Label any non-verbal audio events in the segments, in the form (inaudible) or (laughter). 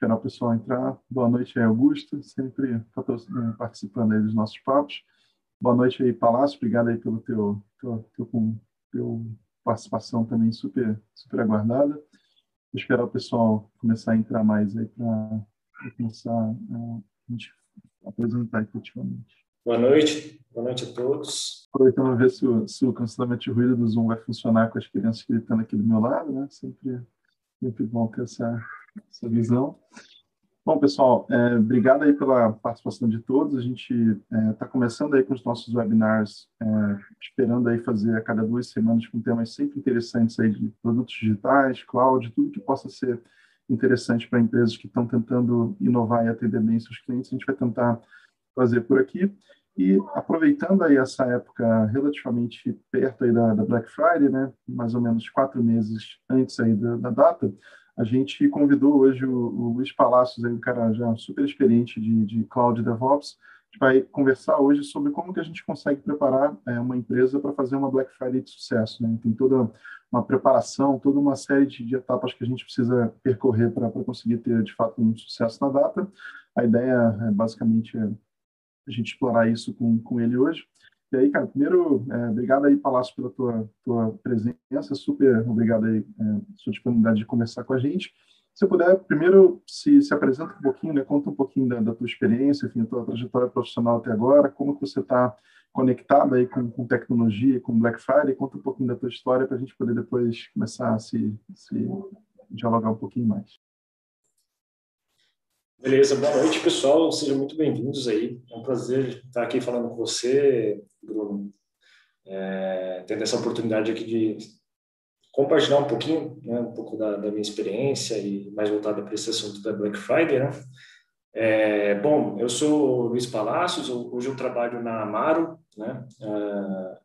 esperar o pessoal entrar. Boa noite aí, Augusto, sempre eh, participando aí dos nossos papos. Boa noite aí, Palácio, obrigado aí pelo teu, teu, teu, teu participação também super, super aguardada. Vou esperar o pessoal começar a entrar mais aí para começar a, a gente apresentar efetivamente. Boa noite, boa noite a todos. Aproveitando ver se o, se o cancelamento de ruído do Zoom vai funcionar com as crianças gritando aqui do meu lado, né? Sempre, sempre bom ter essa, essa visão. Bom, pessoal, é, obrigado aí pela participação de todos. A gente está é, tá começando aí com os nossos webinars, é, esperando aí fazer a cada duas semanas com temas sempre interessantes aí de produtos digitais, cloud, tudo que possa ser interessante para empresas que estão tentando inovar e atender bem seus clientes. A gente vai tentar fazer por aqui. E aproveitando aí essa época relativamente perto aí da, da Black Friday, né, mais ou menos quatro meses antes aí da, da data, a gente convidou hoje o, o Luiz Palácios, aí, um cara já super experiente de, de Cloud DevOps, gente vai conversar hoje sobre como que a gente consegue preparar é, uma empresa para fazer uma Black Friday de sucesso. Né? Tem toda uma preparação, toda uma série de, de etapas que a gente precisa percorrer para conseguir ter, de fato, um sucesso na data. A ideia, é, basicamente, é a gente explorar isso com, com ele hoje. E aí, cara, primeiro, é, obrigado aí, Palácio, pela tua, tua presença, super obrigado aí, é, sua disponibilidade de conversar com a gente. Se eu puder, primeiro, se, se apresenta um pouquinho, né, conta um pouquinho da, da tua experiência, enfim, a tua trajetória profissional até agora, como que você está conectado aí com, com tecnologia, com Black Friday, conta um pouquinho da tua história para a gente poder depois começar a se, se dialogar um pouquinho mais. Beleza, boa noite, pessoal. Sejam muito bem-vindos aí. É um prazer estar aqui falando com você, Bruno. É, tendo essa oportunidade aqui de compartilhar um pouquinho, né, um pouco da, da minha experiência e mais voltada para esse assunto da Black Friday, né? É, bom, eu sou Luiz Palácios, hoje eu trabalho na Amaro, né? É,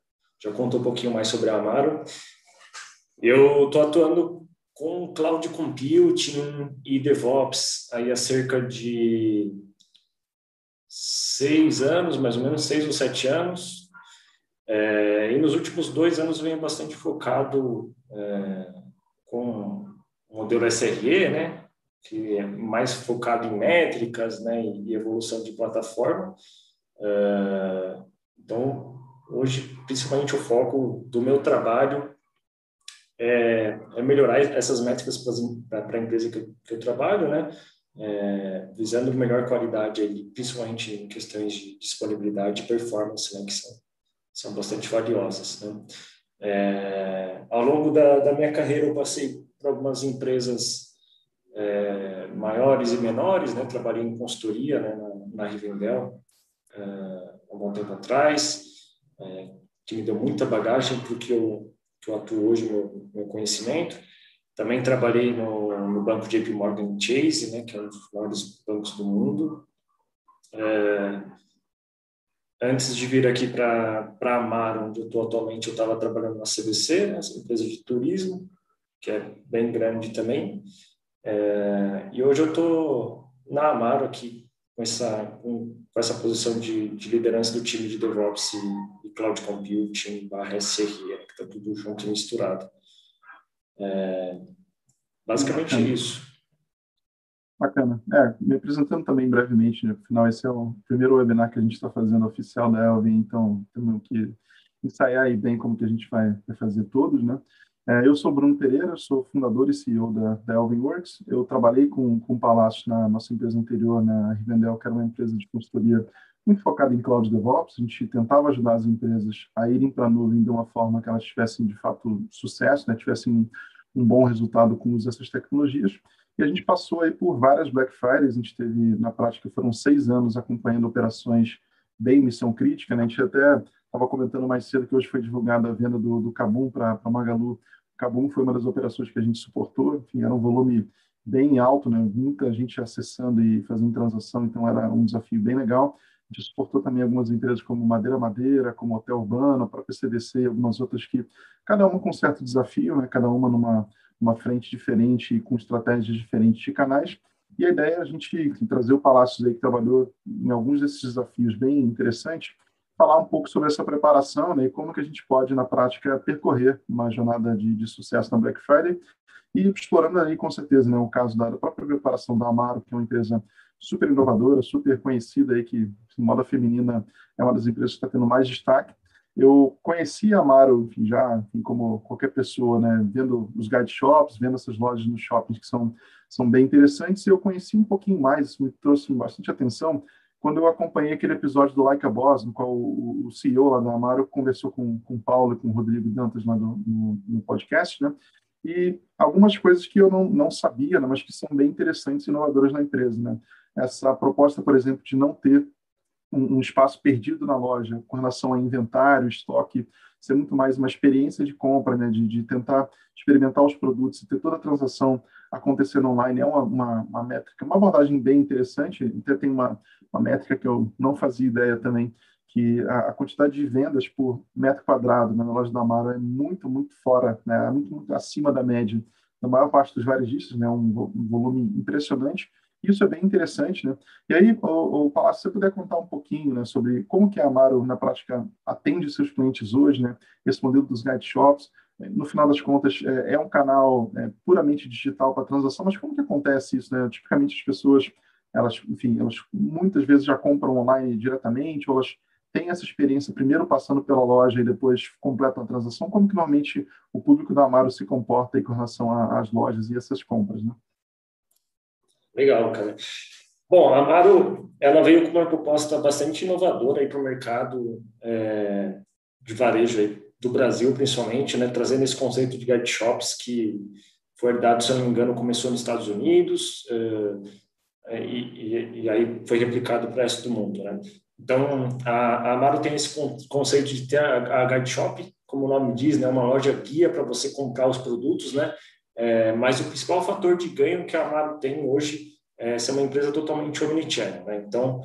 já conto um pouquinho mais sobre a Amaro. Eu estou atuando com cloud computing e DevOps aí há cerca de seis anos, mais ou menos seis ou sete anos. É, e nos últimos dois anos venho bastante focado é, com o modelo SRE, né, que é mais focado em métricas, né, e evolução de plataforma. É, então, hoje, principalmente o foco do meu trabalho é, é melhorar essas métricas para a empresa que eu, que eu, trabalho, né? É, visando melhor qualidade, principalmente em questões de disponibilidade e performance, né? Que são, são bastante valiosas, né? É, ao longo da, da, minha carreira, eu passei por algumas empresas é, maiores e menores, né? Trabalhei em consultoria né? na, na Rivendell é, há um bom tempo atrás, é, que me deu muita bagagem porque eu que eu atuo hoje, meu, meu conhecimento. Também trabalhei no, no banco JP Morgan Chase, né, que é um dos maiores bancos do mundo. É, antes de vir aqui para Amar, onde eu estou atualmente, eu estava trabalhando na CVC, né, empresa de turismo, que é bem grande também. É, e hoje eu estou na Amaro aqui, com essa, com, essa posição de, de, liderança do time de DevOps e, e Cloud Computing barra SRE, né, que está tudo junto e misturado. É, basicamente Bacana. isso. Bacana. É, me apresentando também brevemente, né? afinal esse é o primeiro webinar que a gente está fazendo oficial da Elvin, então temos que ensaiar aí bem como que a gente vai, vai fazer todos, né? É, eu sou Bruno Pereira, sou fundador e CEO da, da Elvin Works. Eu trabalhei com, com o Palácio na nossa empresa anterior, na Rivendell, que era uma empresa de consultoria muito focada em Cloud DevOps. A gente tentava ajudar as empresas a irem para a nuvem de uma forma que elas tivessem, de fato, sucesso, né? tivessem um bom resultado com o uso dessas tecnologias. E a gente passou aí por várias Black Fridays. A gente teve, na prática, foram seis anos acompanhando operações bem missão crítica. Né? A gente até estava comentando mais cedo que hoje foi divulgada a venda do, do Cabum para Magalu Cabum foi uma das operações que a gente suportou, enfim, era um volume bem alto, né? muita gente acessando e fazendo transação, então era um desafio bem legal. A gente suportou também algumas empresas como Madeira Madeira, como Hotel Urbano, a própria CDC e algumas outras que, cada uma com certo desafio, né? cada uma numa uma frente diferente e com estratégias diferentes de canais. E a ideia é a gente trazer o Palácios aí que trabalhou em alguns desses desafios bem interessantes falar um pouco sobre essa preparação né, e como que a gente pode, na prática, percorrer uma jornada de, de sucesso na Black Friday e explorando aí, com certeza, né, o caso da própria preparação da Amaro, que é uma empresa super inovadora, super conhecida aí, que em moda feminina é uma das empresas que está tendo mais destaque. Eu conheci a Amaro enfim, já, enfim, como qualquer pessoa, né, vendo os guide shops, vendo essas lojas nos shoppings que são, são bem interessantes, e eu conheci um pouquinho mais, isso me trouxe bastante atenção, quando eu acompanhei aquele episódio do Like a Boss, no qual o, CEO lá da Amaro conversou com, com o Paulo e com o Rodrigo Dantas lá no, no, no podcast, né, e algumas coisas que eu não, não sabia, né, mas que são bem interessantes e inovadoras na empresa. Né? Essa proposta, por exemplo, de não ter um, um, espaço perdido na loja com relação a inventário, estoque, ser muito mais uma experiência de compra, né? de, de tentar experimentar os produtos e ter toda a transação acontecendo online é uma, uma, uma métrica, uma abordagem bem interessante. Até tem uma, uma métrica que eu não fazia ideia também, que a, a, quantidade de vendas por metro quadrado né, na loja da Amaro é muito, muito fora, né, muito, muito acima da média da maior parte dos varejistas, né, um, um volume impressionante. Isso é bem interessante, né? E aí, o, o Palácio, se você puder contar um pouquinho, né, sobre como que a Amaro, na prática, atende seus clientes hoje, né? Esse modelo dos guide shops, no final das contas, é, é um canal é, puramente digital para transação, mas como que acontece isso, né? Tipicamente, as pessoas, elas, enfim, elas muitas vezes já compram online diretamente, ou elas tem essa experiência primeiro passando pela loja e depois completam a transação, como que normalmente o público da Amaro se comporta com relação às lojas e essas compras, né? Legal, cara. Bom, a Amaro, ela veio com uma proposta bastante inovadora para o mercado é, de varejo aí, do Brasil, principalmente, né, trazendo esse conceito de guide shops que foi herdado, se eu não me engano, começou nos Estados Unidos é, é e, e, e, aí foi replicado para o resto do mundo, né? Então, a, a Amaro tem esse conceito de ter a, a Guide Shop, como o nome diz, né, uma loja guia para você comprar os produtos, né? É, mas o principal fator de ganho que a Amaro tem hoje é ser uma empresa totalmente omnichannel, né? Então,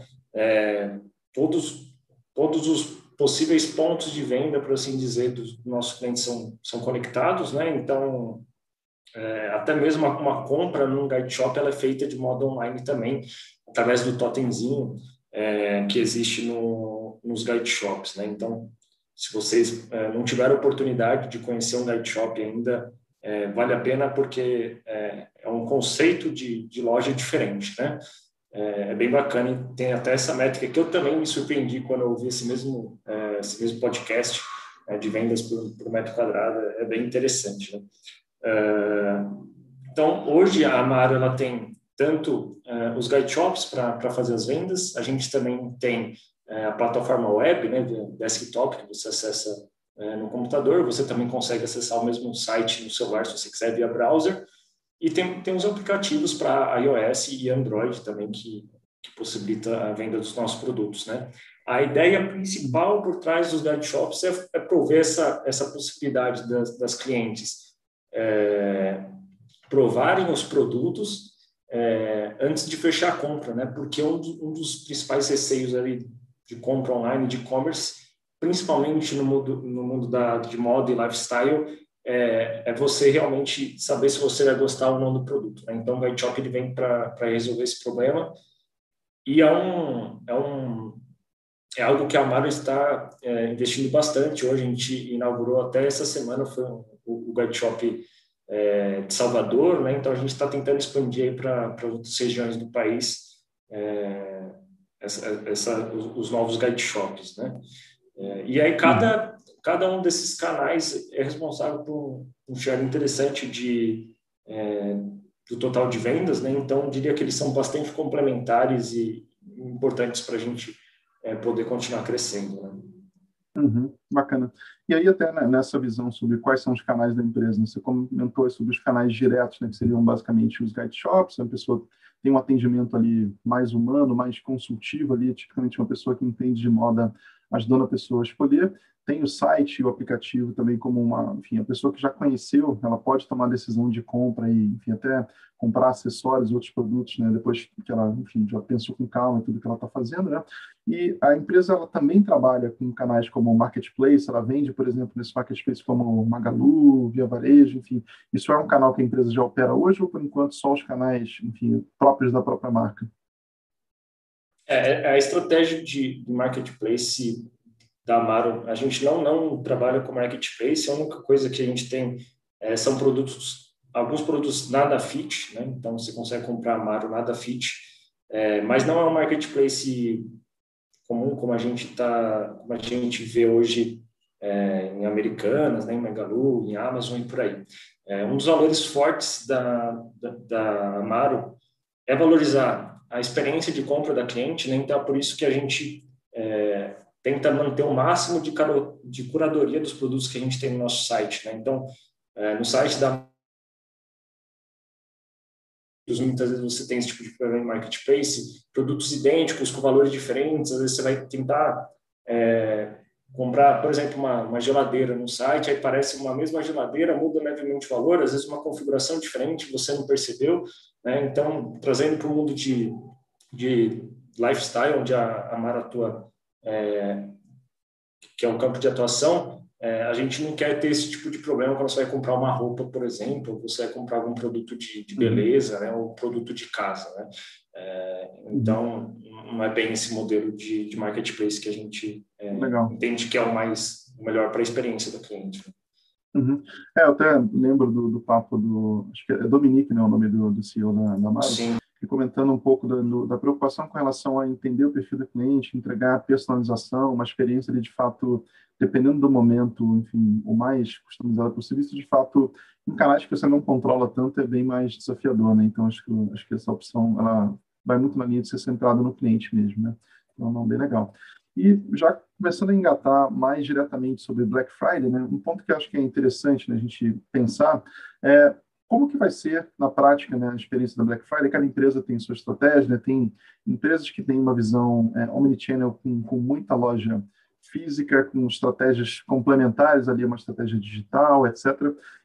todos todos os possíveis pontos de venda, por assim dizer, dos nossos clientes são são conectados, né? Então, é, até mesmo uma, compra num guide shop ela é feita de modo online também, através do totemzinho é, que existe no, nos guide shops. Né? Então, se vocês é, não tiveram oportunidade de conhecer um guide shop ainda, é, vale a pena porque é, é, um conceito de, de loja diferente. Né? É, é, bem bacana tem até essa métrica que eu também me surpreendi quando eu ouvi esse mesmo, é, esse mesmo podcast de vendas por, por, metro quadrado. É bem interessante. Né? então, hoje a Amaro ela tem tanto uh, os guide shops para fazer as vendas, a gente também tem uh, a plataforma web, né, desktop, que você acessa no computador, você também consegue acessar o mesmo site no celular, se você quiser, via browser, e tem, tem os aplicativos para iOS e Android também, que, que possibilita a venda dos nossos produtos, né. A ideia principal por trás dos guide shops é, é prover essa, essa possibilidade das, das clientes é, provarem os produtos é, antes de fechar a compra, né? Porque um, um dos principais receios ali de compra online, de e-commerce, principalmente no mundo, no mundo da, de moda e lifestyle, é, é, você realmente saber se você vai gostar ou não do produto. Né? Então, o Guide Shop ele vem para resolver esse problema e é um, é um é algo que a Amaro está é, investindo bastante. Hoje a gente inaugurou até essa semana foi o, o Guide Shop é, de Salvador, né? Então a gente está tentando expandir para outras regiões do país é, essa, essa, os, os, novos guide shops, né? É, e aí cada cada um desses canais é responsável por um share interessante de é, do total de vendas, né? Então diria que eles são bastante complementares e importantes para a gente é, poder continuar crescendo. Né? Uhum, bacana. E aí, até né, nessa visão sobre quais são os canais da empresa, né? você comentou sobre os canais diretos, né, que seriam basicamente os guide shops, a pessoa tem um atendimento ali mais humano, mais consultivo ali, tipicamente uma pessoa que entende de moda ajudando a pessoa a escolher, tem o site e o aplicativo também como uma, enfim, a pessoa que já conheceu, ela pode tomar decisão de compra e, enfim, até comprar acessórios e outros produtos, né, depois que ela, enfim, já pensou com calma em tudo que ela está fazendo, né, e a empresa, ela também trabalha com canais como Marketplace, ela vende, por exemplo, nesse Marketplace como Magalu, Via Varejo, enfim, isso é um canal que a empresa já opera hoje ou, por enquanto, só os canais, enfim, próprios da própria marca? É, a estratégia de, de marketplace da Amaro, a gente não, não trabalha com marketplace, a única coisa que a gente tem é, são produtos, alguns produtos nada fit, né? então você consegue comprar Amaro nada fit, é, mas não é um marketplace comum como a gente tá, como a gente vê hoje é, em Americanas, né, em Magalu, em Amazon e por aí. É, um dos valores fortes da, da, da, Amaro é valorizar a experiência de compra da cliente, né? então é por isso que a gente é, tenta manter o máximo de, de curadoria dos produtos que a gente tem no nosso site. Né? Então, é, no site da muitas vezes você tem esse tipo de problema em marketplace, produtos idênticos com valores diferentes, às vezes você vai tentar é, comprar, por exemplo, uma, uma, geladeira no site, aí parece uma mesma geladeira, muda levemente o valor, às vezes uma configuração diferente, você não percebeu, né? Então, trazendo para o mundo de, de lifestyle, onde a, a Mara atua é, que é um campo de atuação, é, a gente não quer ter esse tipo de problema quando você vai comprar uma roupa, por exemplo, ou você vai comprar algum produto de, de uhum. beleza, né, ou produto de casa, né? É, então, não é bem esse modelo de, de marketplace que a gente é, entende que é o mais o melhor para a experiência do cliente. Uhum. É, eu até lembro do, do papo do, acho que é Dominique, né, o nome do, do CEO da, da Mara. Sim e comentando um pouco da, da, preocupação com relação a entender o perfil do cliente, entregar personalização, uma experiência de, de fato, dependendo do momento, enfim, o mais customizado possível. Isso, de fato, em canais que você não controla tanto, é bem mais desafiador, né? Então, acho que, acho que essa opção, ela vai muito na linha de ser centrada no cliente mesmo, né? Então, não, bem legal. E já começando a engatar mais diretamente sobre Black Friday, né? Um ponto que eu acho que é interessante né, a gente pensar é como que vai ser na prática né, a experiência da Black Friday? Cada empresa tem sua estratégia, né? tem empresas que têm uma visão é, omnichannel com, com muita loja física, com estratégias complementares ali, uma estratégia digital, etc.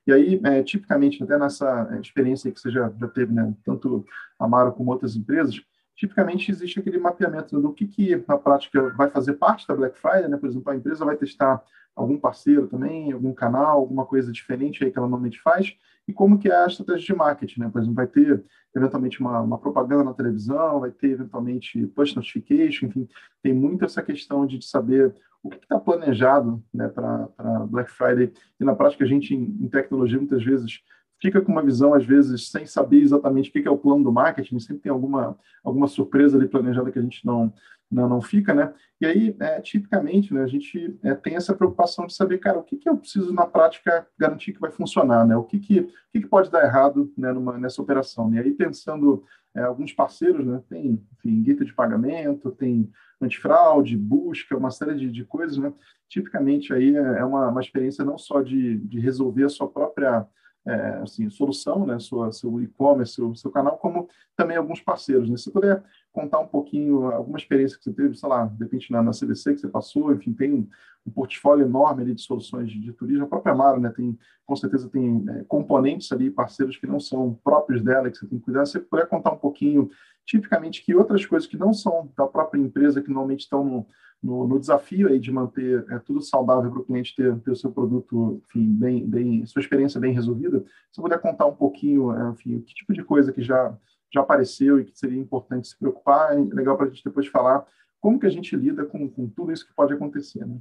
E aí, é, tipicamente, até nessa é, experiência que você já, já teve, né, tanto a Maro como outras empresas, tipicamente existe aquele mapeamento do que, que na prática vai fazer parte da Black Friday, né? Por exemplo, a empresa vai testar algum parceiro também, algum canal, alguma coisa diferente aí que ela normalmente faz, e como que é a estratégia de marketing, né? Por exemplo, vai ter eventualmente uma, uma propaganda na televisão, vai ter eventualmente push notification, enfim, tem muito essa questão de, saber o que está planejado né, para Black Friday, e na prática a gente, em, em tecnologia, muitas vezes fica com uma visão, às vezes, sem saber exatamente o que é o plano do marketing, sempre tem alguma, alguma surpresa ali planejada que a gente não, não, não fica, né? E aí, é, tipicamente, né, a gente é, tem essa preocupação de saber, cara, o que, que eu preciso na prática garantir que vai funcionar, né? O que, que, o que, que pode dar errado né, numa, nessa operação? Né? E aí, pensando é, alguns parceiros, né? Tem, guita de pagamento, tem antifraude, busca, uma série de, de coisas, né? Tipicamente, aí é, é uma, uma experiência não só de, de resolver a sua própria é, assim, solução, né, sua, seu e-commerce, seu, seu canal, como também alguns parceiros. Né? Se puder contar um pouquinho, alguma experiência que você teve, sei lá, de repente na, na CDC que você passou, enfim, tem um, portfólio enorme ali de soluções de, de, turismo. A própria Amaro, né, tem, com certeza tem é, componentes ali, parceiros que não são próprios dela, que você tem que cuidar. Você puder contar um pouquinho, tipicamente, que outras coisas que não são da própria empresa, que normalmente estão no no, no desafio aí de manter é, tudo saudável para o cliente ter, ter o seu produto, enfim, bem, bem, sua experiência bem resolvida, se puder contar um pouquinho, é, enfim, que tipo de coisa que já, já apareceu e que seria importante se preocupar, é legal para a gente depois falar como que a gente lida com, com tudo isso que pode acontecer, né?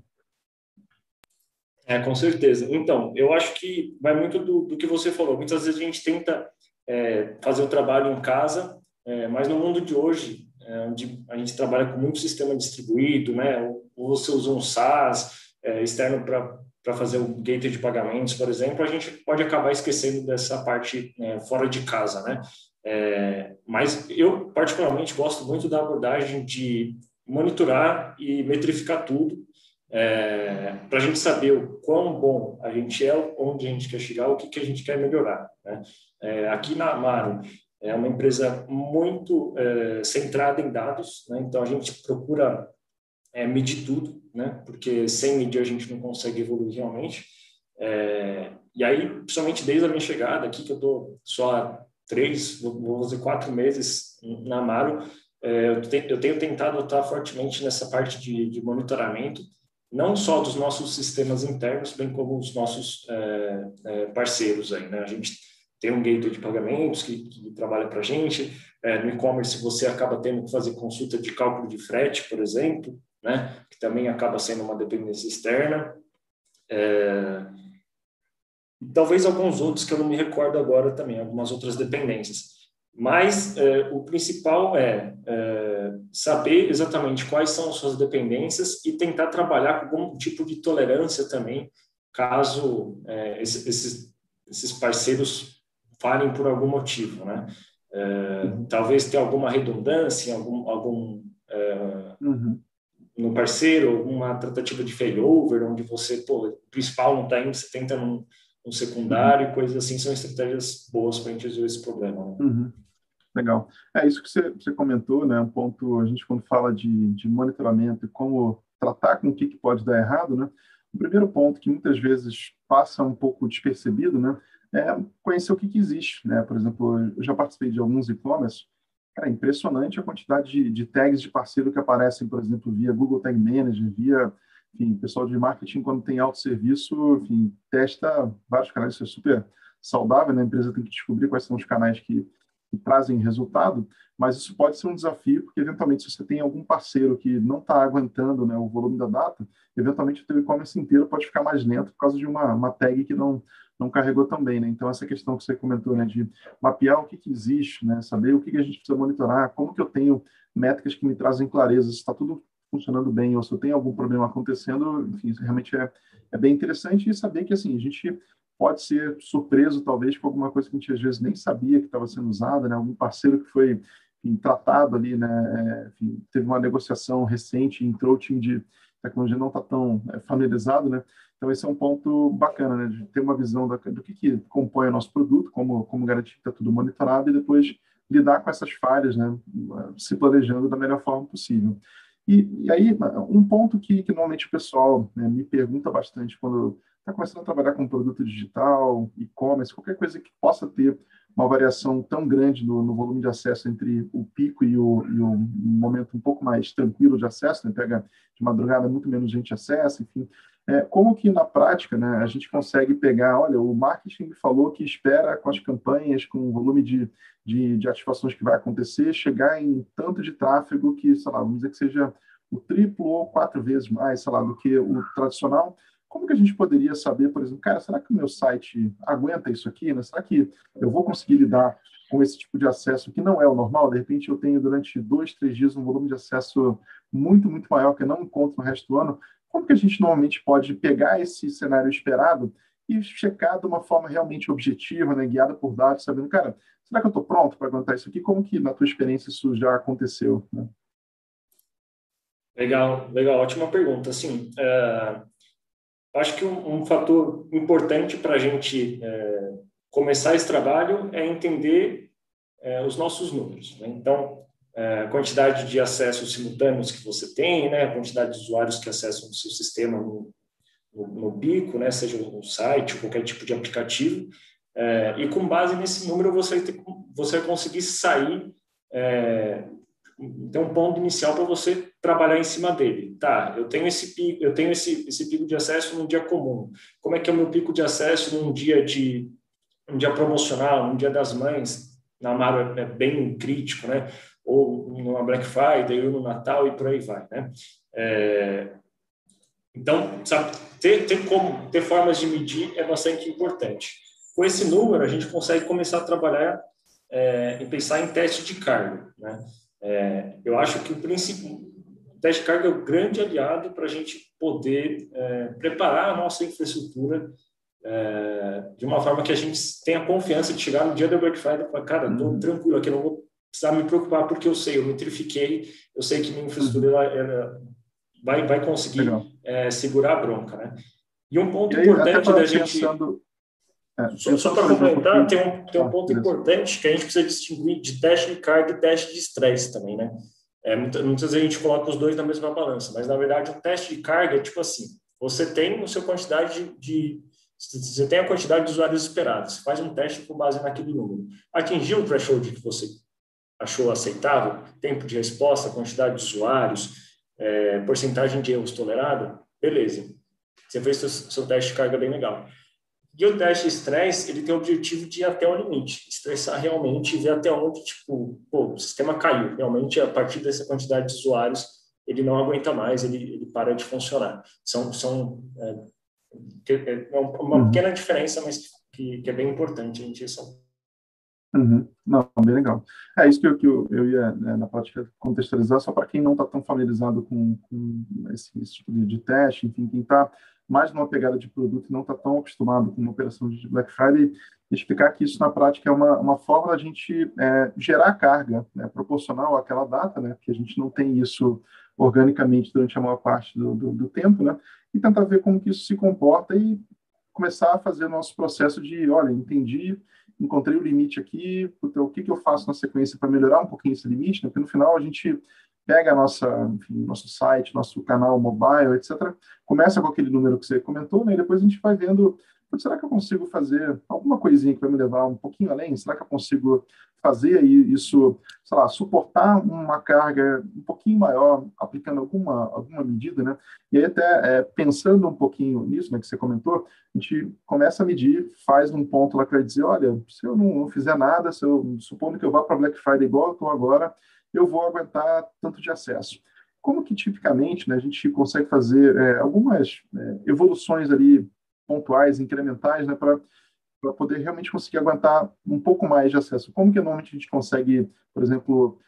É, com certeza. Então, eu acho que vai muito do, do que você falou. Muitas vezes a gente tenta é, fazer o trabalho em casa, é, mas no mundo de hoje, é, onde a gente trabalha com muito sistema distribuído, né? Ou, ou você usa um SaaS é, externo para fazer o gateway de pagamentos, por exemplo, a gente pode acabar esquecendo dessa parte é, fora de casa, né? É, mas eu, particularmente, gosto muito da abordagem de monitorar e metrificar tudo é, para a gente saber o quão bom a gente é, onde a gente quer chegar, o que, que a gente quer melhorar. Né? É, aqui na Amaro, é uma empresa muito é, centrada em dados, né? então a gente procura é, medir tudo, né? porque sem medir a gente não consegue evoluir realmente. É, e aí, principalmente desde a minha chegada aqui, que eu estou só há três, vou fazer quatro meses na Amaro, é, eu, te, eu, tenho tentado estar fortemente nessa parte de, de, monitoramento, não só dos nossos sistemas internos, bem como os nossos é, é, parceiros aí, né? A gente tem um gateway de pagamentos que, que trabalha para a gente. É, no e-commerce, você acaba tendo que fazer consulta de cálculo de frete, por exemplo. né? que também acaba sendo uma dependência externa. É... Talvez alguns outros que eu não me recordo agora também, algumas outras dependências. Mas é, o principal é, é, saber exatamente quais são as suas dependências e tentar trabalhar com algum tipo de tolerância também, caso é, esses, esses parceiros falhem por algum motivo, né? Uhum. Talvez tenha alguma redundância em algum, algum uhum. no parceiro, alguma tratativa de failover, onde você, pô, o principal não está indo, você tenta num, num secundário, coisas assim, são estratégias boas para a gente resolver esse problema. Né? Uhum. Legal. É isso que você, você, comentou, né? Um ponto, a gente quando fala de, de monitoramento e como tratar com o que, que pode dar errado, né? O primeiro ponto que muitas vezes passa um pouco despercebido, né? É conhecer o que, que existe, né? Por exemplo, eu já participei de alguns e-commerce, cara, é impressionante a quantidade de, de, tags de parceiro que aparecem, por exemplo, via Google Tag Manager, via, enfim, pessoal de marketing quando tem autosserviço, enfim, testa vários canais, isso é super saudável, né? A empresa tem que descobrir quais são os canais que que trazem resultado, mas isso pode ser um desafio, porque eventualmente se você tem algum parceiro que não está aguentando né, o volume da data, eventualmente o teu e-commerce inteiro pode ficar mais lento por causa de uma, uma tag que não, não carregou tão bem. Né? Então, essa questão que você comentou né, de mapear o que, que existe, né, saber o que, que a gente precisa monitorar, como que eu tenho métricas que me trazem clareza, se está tudo funcionando bem ou se eu tenho algum problema acontecendo, enfim, isso realmente é, é bem interessante e saber que assim, a gente pode ser surpreso, talvez, com alguma coisa que a gente às vezes nem sabia que estava sendo usada, né? Algum parceiro que foi enfim, tratado ali, né? É, enfim, teve uma negociação recente, entrou o time de tecnologia não está tão é, familiarizado, né? Então esse é um ponto bacana, né? De ter uma visão da, do que, que compõe o nosso produto, como como garantir que está tudo monitorado e depois lidar com essas falhas, né? Se planejando da melhor forma possível. E, e aí um ponto que, que normalmente o pessoal né, me pergunta bastante quando está começando a trabalhar com produto digital, e-commerce, qualquer coisa que possa ter uma variação tão grande no, no volume de acesso entre o pico e o, e o, momento um pouco mais tranquilo de acesso, né? pega de madrugada muito menos gente acessa, enfim. É, como que na prática né, a gente consegue pegar, olha, o marketing falou que espera com as campanhas, com o volume de, de, de ativações que vai acontecer, chegar em tanto de tráfego que, sei lá, vamos dizer que seja o triplo ou quatro vezes mais, sei lá, do que o tradicional, como que a gente poderia saber, por exemplo, cara, será que o meu site aguenta isso aqui? Né? Será que eu vou conseguir lidar com esse tipo de acesso que não é o normal? De repente eu tenho durante dois, três dias um volume de acesso muito, muito maior que eu não encontro no resto do ano. Como que a gente normalmente pode pegar esse cenário esperado e checar de uma forma realmente objetiva, né, guiada por dados, sabendo, cara, será que eu estou pronto para aguentar isso aqui? Como que na tua experiência isso já aconteceu? Né? Legal, legal, ótima pergunta. Assim, uh, Acho que um, um fator importante para a gente é, começar esse trabalho é entender é, os nossos números. Né? Então, é, a quantidade de acessos simultâneos que você tem, né? a quantidade de usuários que acessam o seu sistema no, no, no bico, né? seja no site, qualquer tipo de aplicativo, é, e com base nesse número você você vai conseguir sair é, tem um ponto inicial para você trabalhar em cima dele. Tá, eu tenho esse pico, eu tenho esse, esse pico de acesso num dia comum. Como é que é o meu pico de acesso num dia de um dia promocional, um dia das mães? Na Amaro é bem crítico, né? Ou numa Black Friday, ou no Natal e por aí vai, né? É, então, sabe, ter, ter como ter formas de medir é bastante importante. Com esse número, a gente consegue começar a trabalhar é, e pensar em teste de carga, né? É, eu acho que o de carga é o grande aliado para a gente poder é, preparar a nossa infraestrutura é, de uma forma que a gente tenha confiança de chegar no dia da Black Friday e falar, cara, estou uhum. tranquilo aqui, não vou precisar me preocupar porque eu sei, eu me trifiquei, eu sei que minha infraestrutura ela, ela vai, vai conseguir é, segurar a bronca, né? E um ponto e aí, importante da gente... Pensando é, só, só para complementar, um tem um, tem um ah, ponto importante que a gente precisa distinguir de teste de carga e teste de estresse também, né? É, muitas, muitas vezes a gente coloca os dois na mesma balança, mas na verdade o teste de carga é tipo assim: você tem a sua quantidade de, de você tem a quantidade de usuários esperados, você faz um teste com base naquele número. Atingiu o threshold que você achou aceitável, tempo de resposta, quantidade de usuários, é, porcentagem de erros tolerado, beleza. Você fez seu, seu teste de carga bem legal. E o teste de estresse, ele tem o objetivo de ir até o limite, estressar realmente e ver até onde, tipo, pô, o sistema caiu. Realmente, a partir dessa quantidade de usuários, ele não aguenta mais, ele, ele para de funcionar. São, são é, é uma uhum. pequena diferença, mas que, que, é bem importante a gente ressaltar. Uhum. Não, bem legal. É isso que eu, que eu, eu ia, né, na prática, contextualizar, só para quem não está tão familiarizado com, com esse, esse, tipo de, de teste, enfim, quem está mais numa pegada de produto e não está tão acostumado com uma operação de Black Friday, explicar que isso na prática é uma, uma forma da gente é, gerar carga né, proporcional àquela data, né, que a gente não tem isso organicamente durante a maior parte do, do, do, tempo, né, e tentar ver como que isso se comporta e começar a fazer o nosso processo de, olha, entendi, encontrei o limite aqui, o que, que eu faço na sequência para melhorar um pouquinho esse limite, né, porque no final a gente pega nossa, enfim, nosso site, nosso canal mobile, etc., começa com aquele número que você comentou, né, e depois a gente vai vendo será que eu consigo fazer alguma coisinha que vai me levar um pouquinho além? Será que eu consigo fazer isso, sei lá, suportar uma carga um pouquinho maior, aplicando alguma, alguma medida, né? E aí até é, pensando um pouquinho nisso, né, que você comentou, a gente começa a medir, faz um ponto lá que vai dizer, olha, se eu não, não fizer nada, se eu, supondo que eu vá para Black Friday igual eu estou agora, eu vou aguentar tanto de acesso como que tipicamente né, a gente consegue fazer é, algumas é, evoluções ali pontuais, incrementais, né, para poder realmente conseguir aguentar um pouco mais de acesso. Como que normalmente a gente consegue, por exemplo,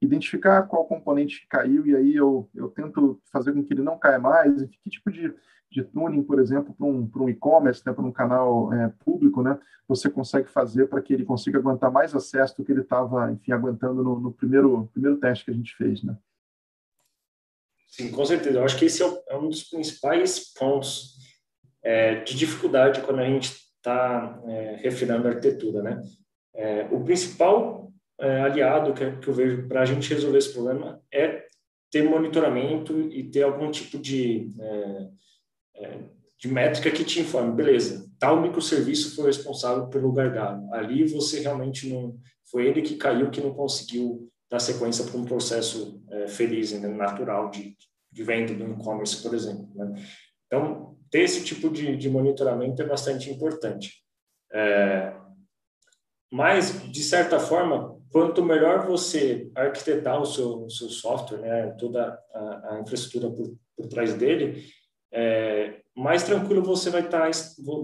identificar qual componente caiu e aí eu, eu tento fazer com que ele não caia mais? Que tipo de, de tuning, por exemplo, para um, um e-commerce, né, para um canal é, público, né, você consegue fazer para que ele consiga aguentar mais acesso do que ele estava, enfim, aguentando no, no, primeiro, primeiro teste que a gente fez, né? Sim, com certeza. Eu acho que esse é, é um dos principais pontos é, de dificuldade quando a gente está é, refinando a arquitetura, né? É, o principal é, aliado que, que, eu vejo para a gente resolver esse problema é ter monitoramento e ter algum tipo de, é, é, de métrica que te informe, beleza, tal microserviço foi responsável pelo gargalo. Ali você realmente não... Foi ele que caiu, que não conseguiu dar sequência para um processo feliz, né, natural de, de venda do e-commerce, por exemplo. Né? Então, ter esse tipo de, de monitoramento é bastante importante. É, mas, de certa forma, quanto melhor você arquitetar o seu, seu software, né, toda a, a infraestrutura por, por, trás dele, é, mais tranquilo você vai estar, tá,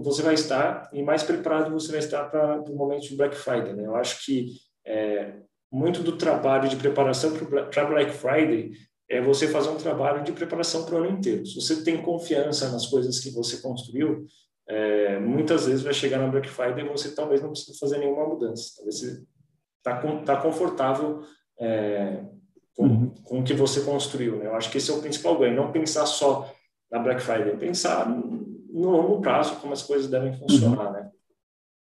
você vai estar e mais preparado você vai estar para o momento de Black Friday. Né? Eu acho que é, muito do trabalho de preparação para Black Friday é você fazer um trabalho de preparação para o ano inteiro. Se você tem confiança nas coisas que você construiu, é, muitas vezes vai chegar na Black Friday e você talvez não precise fazer nenhuma mudança. Talvez você está tá confortável é, com, uhum. com o que você construiu. Né? Eu acho que esse é o principal ganho. Não pensar só na Black Friday, pensar no longo prazo como as coisas devem funcionar, uhum. né?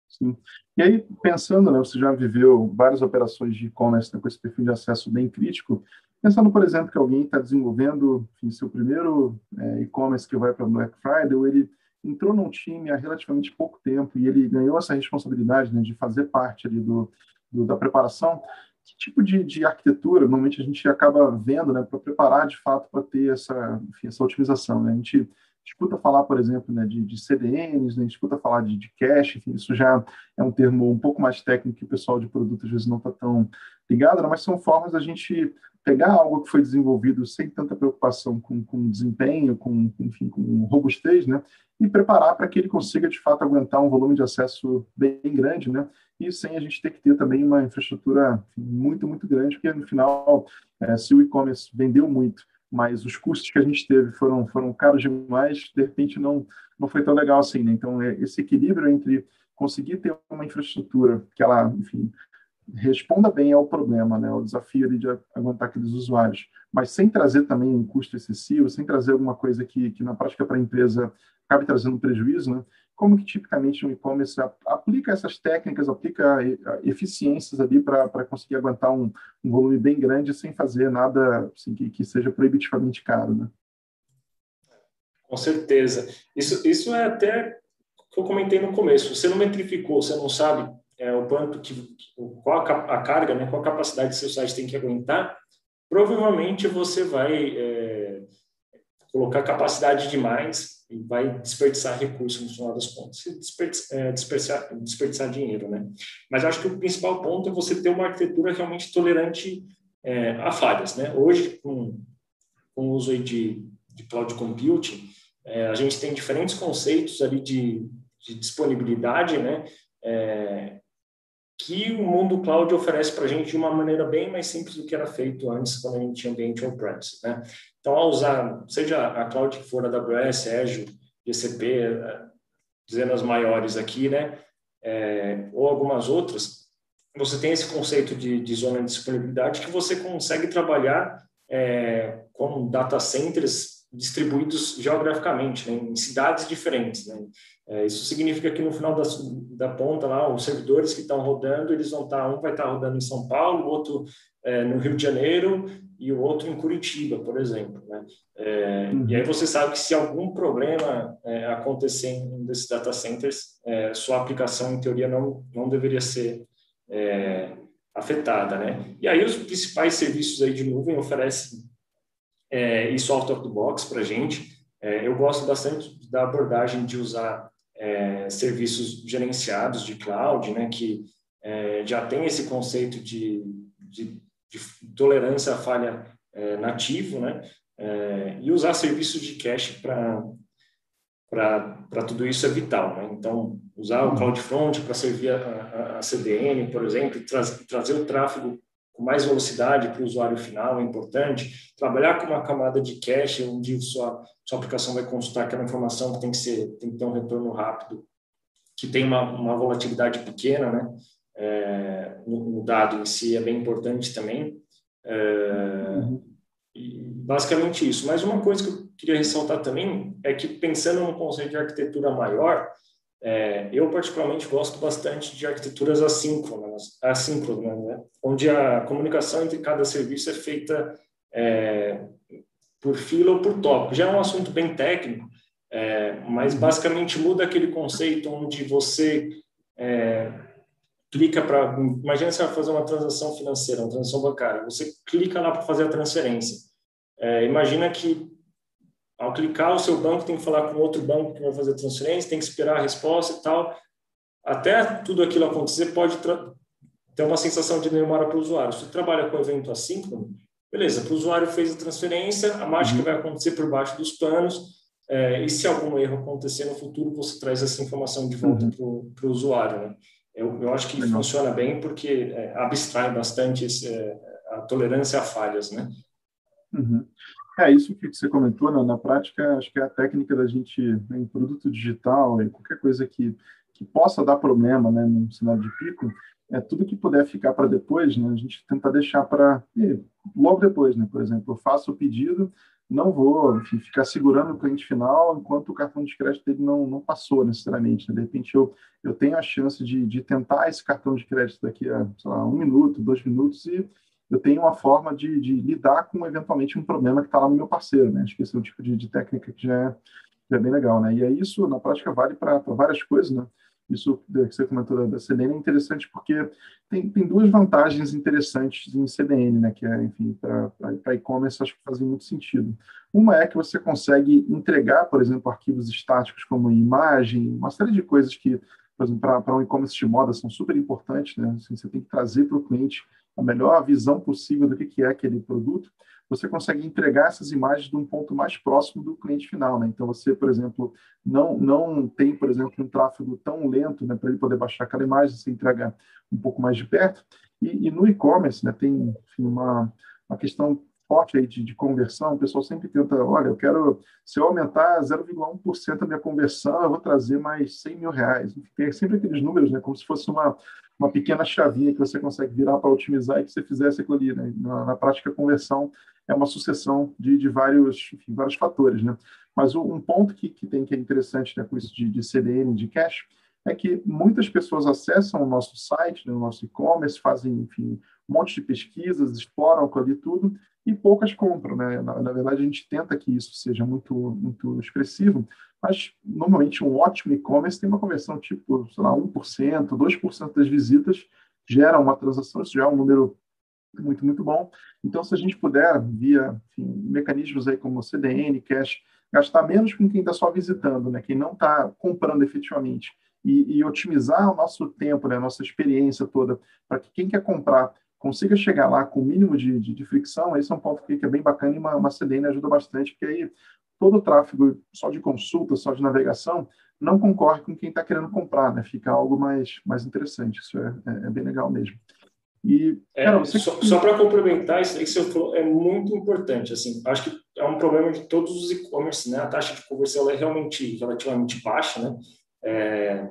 Sim. E aí, pensando, né, você já viveu várias operações de e-commerce né, com esse perfil de acesso bem crítico, Pensando, por exemplo, que alguém está desenvolvendo enfim, seu primeiro é, e-commerce que vai para Black Friday, ou ele entrou num time há relativamente pouco tempo e ele ganhou essa responsabilidade né, de fazer parte ali do, do da preparação, que tipo de, de, arquitetura normalmente a gente acaba vendo né, para preparar de fato para ter essa, enfim, essa otimização? Né? A gente escuta falar, por exemplo, né, de, de CDNs, né, escuta falar de, de cache, enfim, isso já é um termo um pouco mais técnico que o pessoal de produto às vezes não está tão ligado, né, mas são formas da gente pegar algo que foi desenvolvido sem tanta preocupação com, com desempenho, com, enfim, com robustez, né, e preparar para que ele consiga, de fato, aguentar um volume de acesso bem grande, né, e sem a gente ter que ter também uma infraestrutura muito, muito grande, porque, no final, é, se o e-commerce vendeu muito, mas os custos que a gente teve foram, foram caros demais, de repente não, não foi tão legal assim, né? Então, é esse equilíbrio entre conseguir ter uma infraestrutura que ela, enfim, responda bem ao problema, né, ao desafio de aguentar aqueles usuários, mas sem trazer também um custo excessivo, sem trazer alguma coisa que, que na prática para a empresa acabe trazendo prejuízo, né? Como que tipicamente um e-commerce aplica essas técnicas, aplica eficiências ali para conseguir aguentar um, um, volume bem grande sem fazer nada assim, que, que seja proibitivamente caro, né? Com certeza. Isso, isso é até que eu comentei no começo. Você não metrificou, você não sabe é, o quanto que qual a, a, carga, né, qual a capacidade que seu site tem que aguentar, provavelmente você vai é, colocar capacidade demais e vai desperdiçar recursos no final das contas, desperdiçar, é, desperdiçar, desperdiçar dinheiro, né? Mas acho que o principal ponto é você ter uma arquitetura realmente tolerante é, a falhas, né? Hoje, com com o uso de, de cloud computing, é, a gente tem diferentes conceitos ali de, de disponibilidade, né? É, que o mundo cloud oferece para a gente de uma maneira bem mais simples do que era feito antes, quando a gente tinha ambiente on-premise. Né? Então, ao usar, seja a cloud que for AWS, Azure, GCP, é, dizendo as maiores aqui, né? É, ou algumas outras, você tem esse conceito de, de zona de disponibilidade que você consegue trabalhar é, com data centers distribuídos geograficamente, né, em cidades diferentes. Né? É, isso significa que no final da, da ponta lá, os servidores que estão rodando, eles vão estar, um vai estar rodando em São Paulo, o outro é, no Rio de Janeiro e o outro em Curitiba, por exemplo. Né? É, uhum. E aí você sabe que se algum problema é, acontecer em um desses data centers, é, sua aplicação, em teoria, não, não deveria ser é, afetada. Né? E aí os principais serviços aí de nuvem oferecem é, isso out of the box para a gente. É, eu gosto bastante da abordagem de usar é, serviços gerenciados de cloud, né, que é, já tem esse conceito de, de, de tolerância à falha é, nativo, né, é, e usar serviços de cache para para tudo isso é vital. Né? Então, usar o CloudFront para servir a, a, a, CDN, por exemplo, tra trazer o tráfego com mais velocidade para o usuário final é importante. Trabalhar com uma camada de cache, onde sua, sua aplicação vai consultar aquela informação que tem que, ser, tem que ter um retorno rápido, que tem uma, uma volatilidade pequena, né? É, no, no, dado em si é bem importante também. É, e basicamente isso. Mas uma coisa que eu queria ressaltar também é que, pensando no conceito de arquitetura maior, é, eu, particularmente, gosto bastante de arquiteturas assíncronas, assíncronas né? onde a comunicação entre cada serviço é feita é, por fila ou por tópico. Já é um assunto bem técnico, é, mas uhum. basicamente muda aquele conceito onde você é, clica para. Imagina você vai fazer uma transação financeira, uma transação bancária. Você clica lá para fazer a transferência. É, imagina que ao clicar, o seu banco tem que falar com outro banco que vai fazer a transferência, tem que esperar a resposta e tal. Até tudo aquilo acontecer, pode ter uma sensação de demora para o usuário. Se você trabalha com evento assíncrono, beleza, para o usuário fez a transferência, a mágica uhum. vai acontecer por baixo dos panos, é, e se algum erro acontecer no futuro, você traz essa informação de volta uhum. para o usuário. Né? Eu, eu acho que funciona bem porque é, abstrai bastante esse, é, a tolerância a falhas, né? Uhum. É isso que você comentou, né? na prática, acho que é a técnica da gente, né, em produto digital, e qualquer coisa que, que possa dar problema né, no cenário de pico, é tudo que puder ficar para depois, né, a gente tenta deixar para logo depois, né? Por exemplo, eu faço o pedido, não vou enfim, ficar segurando o cliente final enquanto o cartão de crédito dele não, não passou necessariamente. Né? De repente, eu, eu tenho a chance de, de tentar esse cartão de crédito daqui a lá, um minuto, dois minutos e eu tenho uma forma de, de lidar com eventualmente um problema que está lá no meu parceiro, né? Acho que esse é um tipo de, de técnica que já é, já é, bem legal, né? E aí isso, na prática, vale para várias coisas, né? Isso que você comentou da, da CDN é interessante porque tem, tem duas vantagens interessantes em CDN, né? Que é, enfim, para e-commerce acho que fazem muito sentido. Uma é que você consegue entregar, por exemplo, arquivos estáticos como imagem, uma série de coisas que, por exemplo, para um e-commerce de moda são super importantes, né? Assim, você tem que trazer para o cliente a melhor visão possível do que é aquele produto, você consegue entregar essas imagens de um ponto mais próximo do cliente final. Né? Então, você, por exemplo, não, não tem, por exemplo, um tráfego tão lento né, para ele poder baixar aquela imagem, você entrega um pouco mais de perto. E, e no e-commerce né, tem enfim, uma, uma questão forte aí de, de, conversão, o pessoal sempre tenta, olha, eu quero, se eu aumentar 0,1% a minha conversão, eu vou trazer mais 100 mil reais. Tem sempre aqueles números, né, como se fosse uma, uma pequena chavinha que você consegue virar para otimizar e que você fizesse aquilo ali. Né? Na, na prática, a conversão é uma sucessão de, de vários, enfim, vários fatores. Né? Mas o, um ponto que, que tem que é interessante né, com isso de, de CDN, de cache, é que muitas pessoas acessam o nosso site, né, o nosso e-commerce, fazem, enfim, um monte de pesquisas, exploram ali tudo, e poucas compram, né? Na, na, verdade, a gente tenta que isso seja muito, muito expressivo, mas normalmente um ótimo e-commerce tem uma conversão tipo, sei lá, 1%, 2% das visitas geram uma transação, isso já é um número muito, muito bom. Então, se a gente puder, via enfim, mecanismos aí como CDN, Cash, gastar menos com quem está só visitando, né? quem não está comprando efetivamente, e, e, otimizar o nosso tempo, né? a nossa experiência toda, para que quem quer comprar consiga chegar lá com o mínimo de, de, de fricção, esse é um ponto que, que é bem bacana e uma, uma CDN ajuda bastante, porque aí todo o tráfego só de consulta, só de navegação, não concorre com quem está querendo comprar, né? Fica algo mais, mais interessante. Isso é, é, é bem legal mesmo. E, é, cara, você... Só, só para complementar, isso aí que você falou é muito importante. Assim, acho que é um problema de todos os e-commerce, né? A taxa de conversão é realmente relativamente baixa, né? É,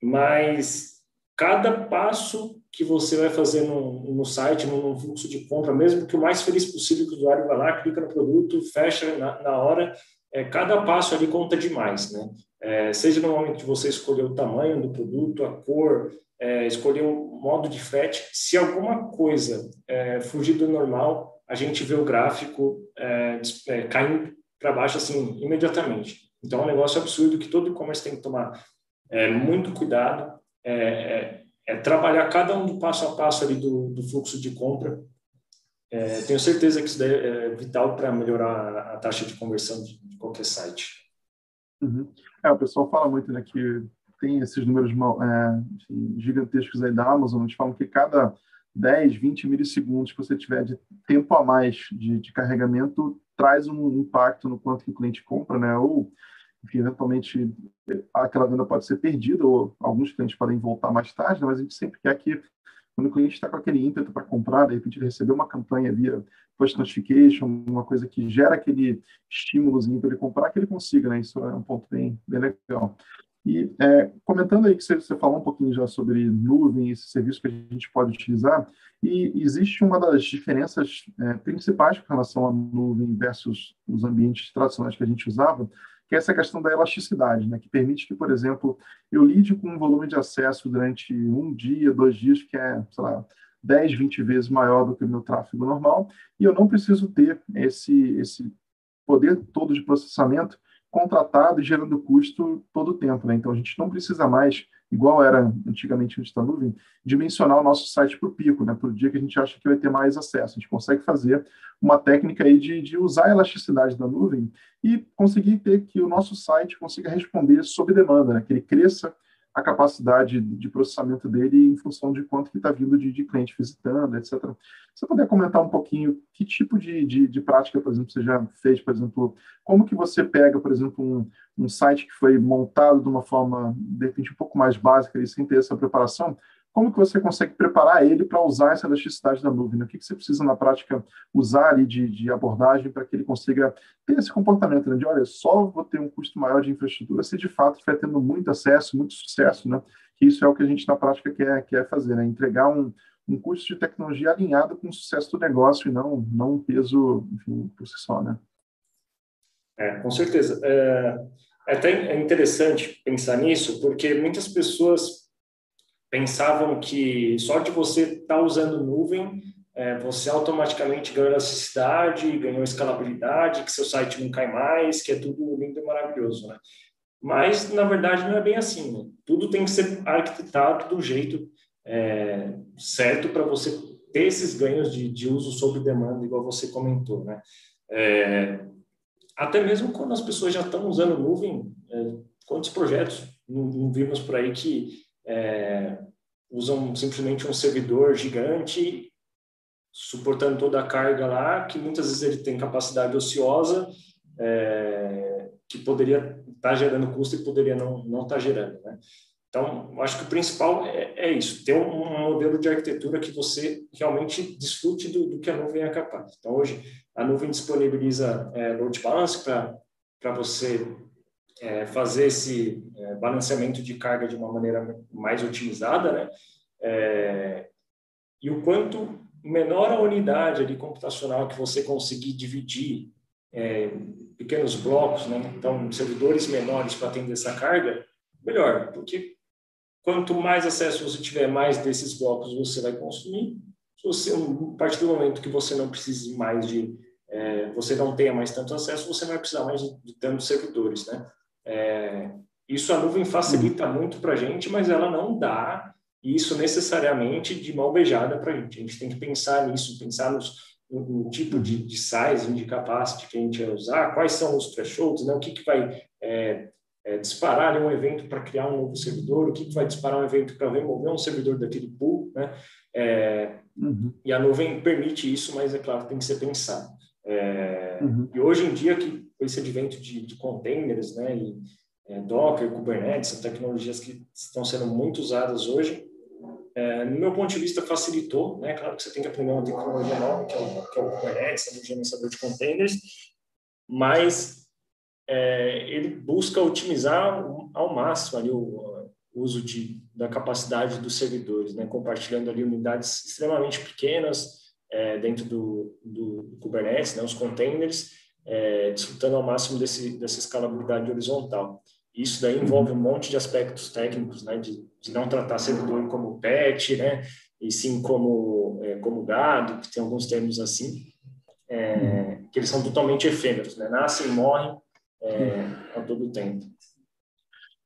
mas cada passo que você vai fazer no, no site, no, no, fluxo de compra, mesmo que o mais feliz possível que o usuário vai lá, clica no produto, fecha na, na hora, é, cada passo ali conta demais, né? É, seja no momento que você escolher o tamanho do produto, a cor, é, escolher o modo de frete, se alguma coisa é, fugir do normal, a gente vê o gráfico é, é, caindo para baixo assim imediatamente. Então é um negócio absurdo que todo e-commerce tem que tomar muito cuidado, é, trabalhar cada um do passo a passo ali do, do fluxo de compra. tenho certeza que isso é vital para melhorar a taxa de conversão de, de qualquer site. Uhum. É, o pessoal fala muito né, que tem esses números é, enfim, gigantescos aí da Amazon, eles falam que cada 10, 20 milissegundos que você tiver de tempo a mais de, de carregamento traz um impacto no quanto que o cliente compra, né? Ou, enfim, eventualmente aquela venda pode ser perdida, ou alguns clientes podem voltar mais tarde, né? mas a gente sempre quer que quando o cliente está com aquele ímpeto para comprar, de repente ele recebeu uma campanha via post notification, uma coisa que gera aquele estímulozinho para ele comprar, que ele consiga, né? Isso é um ponto bem, bem legal. E é, comentando aí que você, você, falou um pouquinho já sobre nuvem, esse serviço que a gente pode utilizar, e existe uma das diferenças é, principais com relação à nuvem versus os ambientes tradicionais que a gente usava, que é essa questão da elasticidade, né, que permite que, por exemplo, eu lide com um volume de acesso durante um dia, dois dias, que é, sei lá, 10, 20 vezes maior do que o meu tráfego normal, e eu não preciso ter esse, esse poder todo de processamento contratado e gerando custo todo o tempo. Né? Então, a gente não precisa mais, igual era antigamente antes da nuvem, dimensionar o nosso site para o pico, né? para o dia que a gente acha que vai ter mais acesso. A gente consegue fazer uma técnica aí de, de usar a elasticidade da nuvem e conseguir ter que o nosso site consiga responder sob demanda, né? que ele cresça a capacidade de processamento dele em função de quanto que está vindo de, de, cliente visitando, etc. Você puder comentar um pouquinho que tipo de, de, de, prática, por exemplo, você já fez, por exemplo, como que você pega, por exemplo, um, um site que foi montado de uma forma, de repente, um pouco mais básica e sem ter essa preparação, como que você consegue preparar ele para usar essa elasticidade da nuvem? Né? O que, que você precisa, na prática, usar ali de, de abordagem para que ele consiga ter esse comportamento né? de, olha, só vou ter um custo maior de infraestrutura se de fato estiver tendo muito acesso, muito sucesso, né? Que isso é o que a gente, na prática, quer, quer fazer, né? Entregar um, um custo de tecnologia alinhado com o sucesso do negócio e não, não um peso, enfim, por si só, né? É, com certeza. É, é até interessante pensar nisso, porque muitas pessoas pensavam que só de você estar tá usando nuvem, é, você automaticamente ganhou elasticidade, ganhou escalabilidade, que seu site não cai mais, que é tudo lindo e maravilhoso, né? Mas, na verdade, não é bem assim. Né? Tudo tem que ser arquitetado do jeito é, certo para você ter esses ganhos de, de, uso sob demanda, igual você comentou, né? É, até mesmo quando as pessoas já estão usando nuvem, é, quantos projetos não, não vimos por aí que é, usam simplesmente um servidor gigante suportando toda a carga lá, que muitas vezes ele tem capacidade ociosa, é, que poderia estar tá gerando custo e poderia não não estar tá gerando, né? Então, acho que o principal é, é, isso, ter um, um, modelo de arquitetura que você realmente desfrute do, do, que a nuvem é capaz. Então, hoje, a nuvem disponibiliza é, load balance para você é, fazer esse é, balanceamento de carga de uma maneira mais otimizada, né? É, e o quanto menor a unidade ali computacional que você conseguir dividir é, pequenos blocos, né? Então, servidores menores para atender essa carga, melhor, porque quanto mais acesso você tiver, mais desses blocos você vai consumir. Se você, a partir do momento que você não precise mais de, é, você não tenha mais tanto acesso, você vai precisar mais de, de tantos servidores, né? É, isso a nuvem facilita muito para a gente, mas ela não dá isso necessariamente de mão beijada para a gente. A gente tem que pensar nisso, pensar nos, no, no tipo de, de size, de capacity que a gente vai usar, quais são os thresholds, né? o que, que vai é, é, disparar um evento para criar um novo servidor, o que, que vai disparar um evento para remover um servidor daquele pool. Né? É, uhum. E a nuvem permite isso, mas é claro, tem que ser pensado. É, uhum. E hoje em dia, que com esse advento de, de containers, né, e é, Docker, Kubernetes, são tecnologias que estão sendo muito usadas hoje, é, no meu ponto de vista, facilitou, né? Claro que você tem que aprender uma tecnologia nova, que é o, que é o Kubernetes, o gerenciador de containers, mas é, ele busca otimizar ao máximo ali o, o uso de, da capacidade dos servidores, né? Compartilhando ali unidades extremamente pequenas é, dentro do, do, Kubernetes, né? Os containers, é, desfrutando ao máximo desse, dessa escalabilidade horizontal. Isso daí envolve um monte de aspectos técnicos, né, de, de não tratar servidor como pet, né, e sim como, é, como gado, que tem alguns termos assim, é, que eles são totalmente efêmeros, né, nascem morrem é, a todo tempo.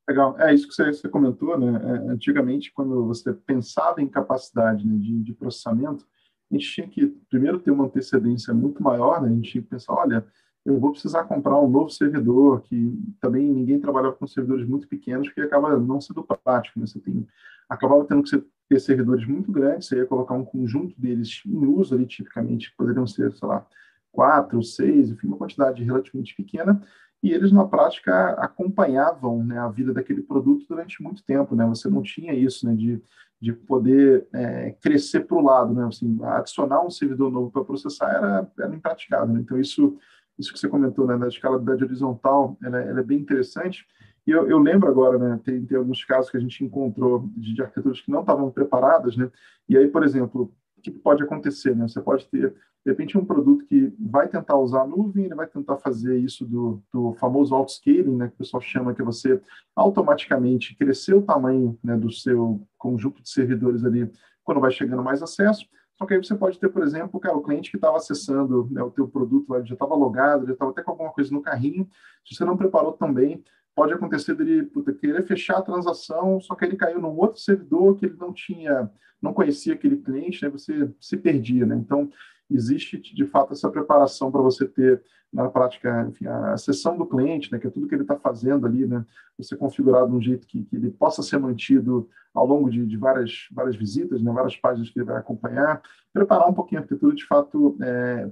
Legal, é isso que você, você comentou, né, é, antigamente, quando você pensava em capacidade né, de, de processamento, a gente tinha que primeiro ter uma antecedência muito maior, né, a gente tinha que pensar, olha, eu vou precisar comprar um novo servidor, que também ninguém trabalhava com servidores muito pequenos, que acaba não sendo prático. Né? Você tem, acabava tendo que ter servidores muito grandes, você ia colocar um conjunto deles em uso ali, tipicamente, poderiam ser, sei lá, quatro, seis, enfim, uma quantidade relativamente pequena, e eles, na prática, acompanhavam né, a vida daquele produto durante muito tempo. Né? Você não tinha isso né, de, de poder é, crescer para o lado. Né? Assim, adicionar um servidor novo para processar era, era impraticável. Né? Então, isso isso que você comentou, né, da escalabilidade horizontal, ela, ela é bem interessante. E eu, eu, lembro agora, né, tem, tem alguns casos que a gente encontrou de, de arquiteturas que não estavam preparadas, né, e aí, por exemplo, o que pode acontecer, né? Você pode ter, de repente, um produto que vai tentar usar a nuvem, ele vai tentar fazer isso do, do famoso auto-scaling, né, que o pessoal chama, que é você automaticamente crescer o tamanho né, do seu conjunto de servidores ali quando vai chegando mais acesso, só que aí você pode ter, por exemplo, cara, o cliente que estava acessando né, o teu produto, lá, já estava logado, já estava até com alguma coisa no carrinho. Se você não preparou também, pode acontecer dele puta, querer fechar a transação, só que ele caiu num outro servidor que ele não tinha, não conhecia aquele cliente, né, você se perdia. Né? Então, existe de fato essa preparação para você ter na prática enfim, a sessão do cliente, né, que é tudo que ele está fazendo ali, né, você configurado de um jeito que, que ele possa ser mantido ao longo de, de, várias, várias visitas, né, várias páginas que ele vai acompanhar, preparar um pouquinho a arquitetura, de fato, é,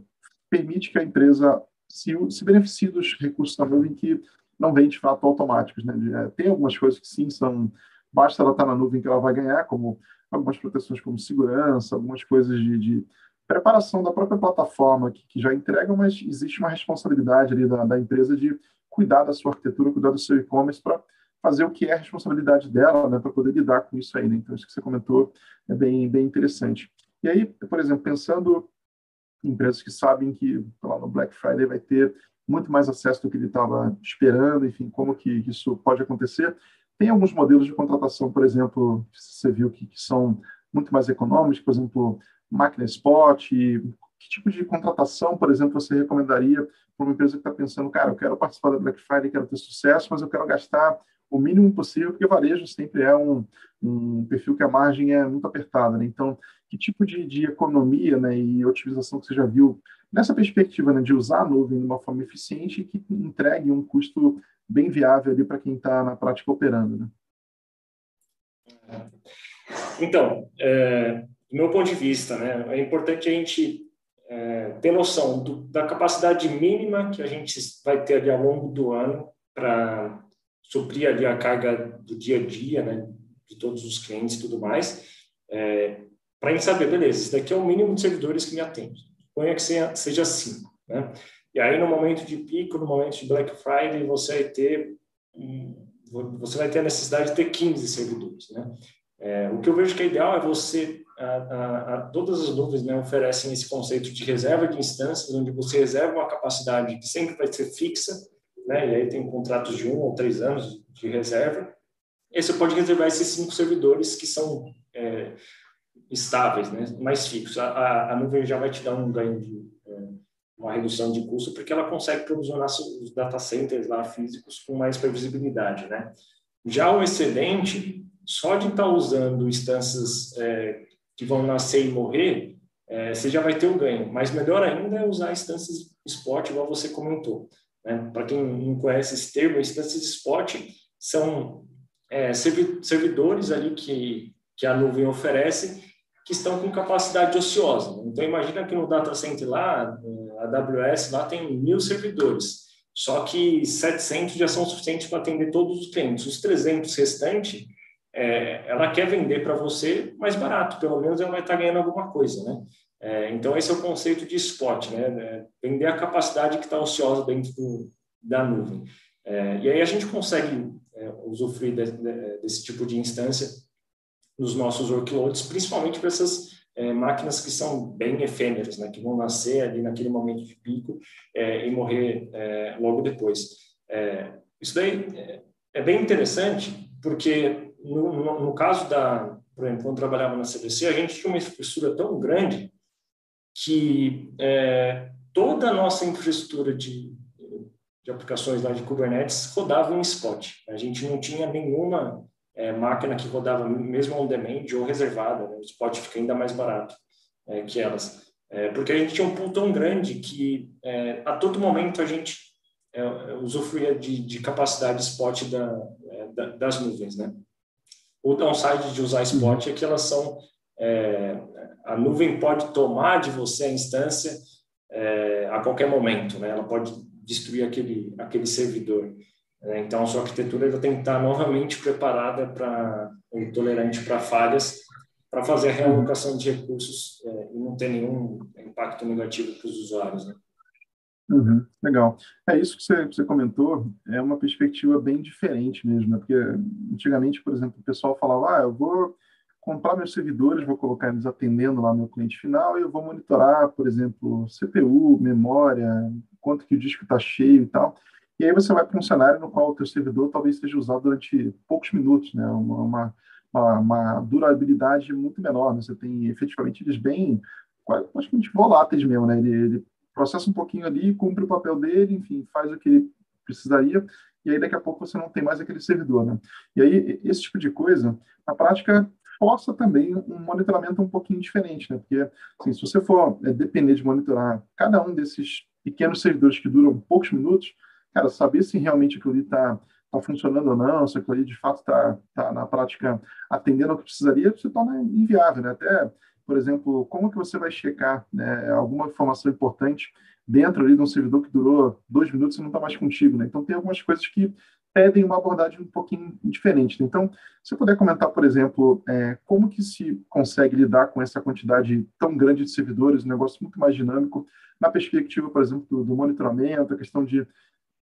permite que a empresa se, se beneficie dos recursos da nuvem que não vêm, de fato, automáticos. Né, de, é, tem algumas coisas que sim são, basta ela estar tá na nuvem que ela vai ganhar, como algumas proteções como segurança, algumas coisas de, de preparação da própria plataforma que, que já entrega, mas existe uma responsabilidade ali da, da, empresa de cuidar da sua arquitetura, cuidar do seu e-commerce para fazer o que é a responsabilidade dela, né, para poder lidar com isso aí. Né? Então, isso que você comentou é bem, bem interessante. E aí, por exemplo, pensando em empresas que sabem que lá no Black Friday vai ter muito mais acesso do que ele estava esperando, enfim, como que isso pode acontecer. Tem alguns modelos de contratação, por exemplo, que você viu que, que são muito mais econômicos, por exemplo, máquina spot? Que tipo de contratação, por exemplo, você recomendaria para uma empresa que está pensando, cara, eu quero participar da Black Friday, quero ter sucesso, mas eu quero gastar o mínimo possível, porque varejo sempre é um, um perfil que a margem é muito apertada. Né? Então, que tipo de, de economia né, e otimização que você já viu nessa perspectiva né, de usar a nuvem de uma forma eficiente e que entregue um custo bem viável ali para quem está na prática operando? Né? Então, é, do meu ponto de vista, né, é importante a gente é, ter noção do, da capacidade mínima que a gente vai ter ali ao longo do ano para suprir ali a carga do dia a dia, né, de todos os clientes e tudo mais, é, para a gente saber, beleza, isso daqui é o mínimo de servidores que me atende. Ponha que seja, seja cinco, né? E aí, no momento de pico, no momento de Black Friday, você vai ter, você vai ter a necessidade de ter 15 servidores, né? É, o que eu vejo que é ideal é você a, a, todas as nuvens né, oferecem esse conceito de reserva de instâncias, onde você reserva uma capacidade que sempre vai ser fixa, né, e aí tem contratos de um ou três anos de reserva. E você pode reservar esses cinco servidores que são é, estáveis, né, mais fixos. A, a, nuvem já vai te dar um ganho de é, uma redução de custo, porque ela consegue provisionar os data centers lá físicos com mais previsibilidade, né. Já o excedente, só de estar tá usando instâncias é, que vão nascer e morrer, é, você já vai ter um ganho. Mas melhor ainda é usar instâncias spot, igual você comentou. Né? Para quem não conhece esse termo, instâncias spot são é, servidores ali que, que a nuvem oferece que estão com capacidade ociosa. Então, imagina que no data center lá, a AWS lá tem mil servidores, só que 700 já são suficientes para atender todos os clientes. Os 300 restantes, é, ela quer vender para você mais barato, pelo menos ela vai estar ganhando alguma coisa, né? É, então, esse é o conceito de spot, né? É, vender a capacidade que está ociosa dentro do, da nuvem. É, e aí a gente consegue é, usufruir de, de, desse tipo de instância nos nossos workloads, principalmente para essas é, máquinas que são bem efêmeras, né, que vão nascer ali naquele momento de pico é, e morrer é, logo depois. É, isso daí é bem interessante, porque no, no, no, caso da, por exemplo, quando trabalhava na CBC, a gente tinha uma infraestrutura tão grande que é, toda a nossa infraestrutura de, de aplicações lá de Kubernetes rodava em Spot. A gente não tinha nenhuma é, máquina que rodava mesmo on demand ou reservada, né? o spot fica ainda mais barato é, que elas. É, porque a gente tinha um pool tão grande que é, a todo momento a gente é, usufruía de, de capacidade spot da, das nuvens, né? O downside de usar spot é que elas são a nuvem pode tomar de você a instância a qualquer momento, né? Ela pode destruir aquele aquele servidor. Né? Então, a sua arquitetura tem que estar novamente preparada para tolerante para falhas, para fazer a realocação de recursos é, e não ter nenhum impacto negativo para os usuários. Né? Uhum, legal. É isso que você, você, comentou, é uma perspectiva bem diferente mesmo, né? porque antigamente, por exemplo, o pessoal falava, ah, eu vou comprar meus servidores, vou colocar eles atendendo lá no cliente final e eu vou monitorar, por exemplo, CPU, memória, quanto que o disco está cheio e tal. E aí você vai para um cenário no qual o teu servidor talvez seja usado durante poucos minutos, né? Uma, uma, uma durabilidade muito menor. Né? Você tem efetivamente eles bem, praticamente voláteis mesmo, né? Ele, ele processa um pouquinho ali, cumpre o papel dele, enfim, faz o que ele precisaria, e aí daqui a pouco você não tem mais aquele servidor, né? E aí esse tipo de coisa, na prática, força também um monitoramento um pouquinho diferente, né? Porque assim, se você for é, depender de monitorar cada um desses pequenos servidores que duram poucos minutos, cara, saber se realmente aquilo ali está tá funcionando ou não, se aquilo ali de fato está tá, na prática atendendo ao que precisaria, se torna inviável, né? Até, por exemplo, como que você vai checar né, alguma informação importante dentro ali de um servidor que durou dois minutos e não está mais contigo, né? Então, tem algumas coisas que pedem uma abordagem um pouquinho diferente. Né? Então, se puder comentar, por exemplo, é, como que se consegue lidar com essa quantidade tão grande de servidores, um negócio muito mais dinâmico, na perspectiva, por exemplo, do, do monitoramento, a questão de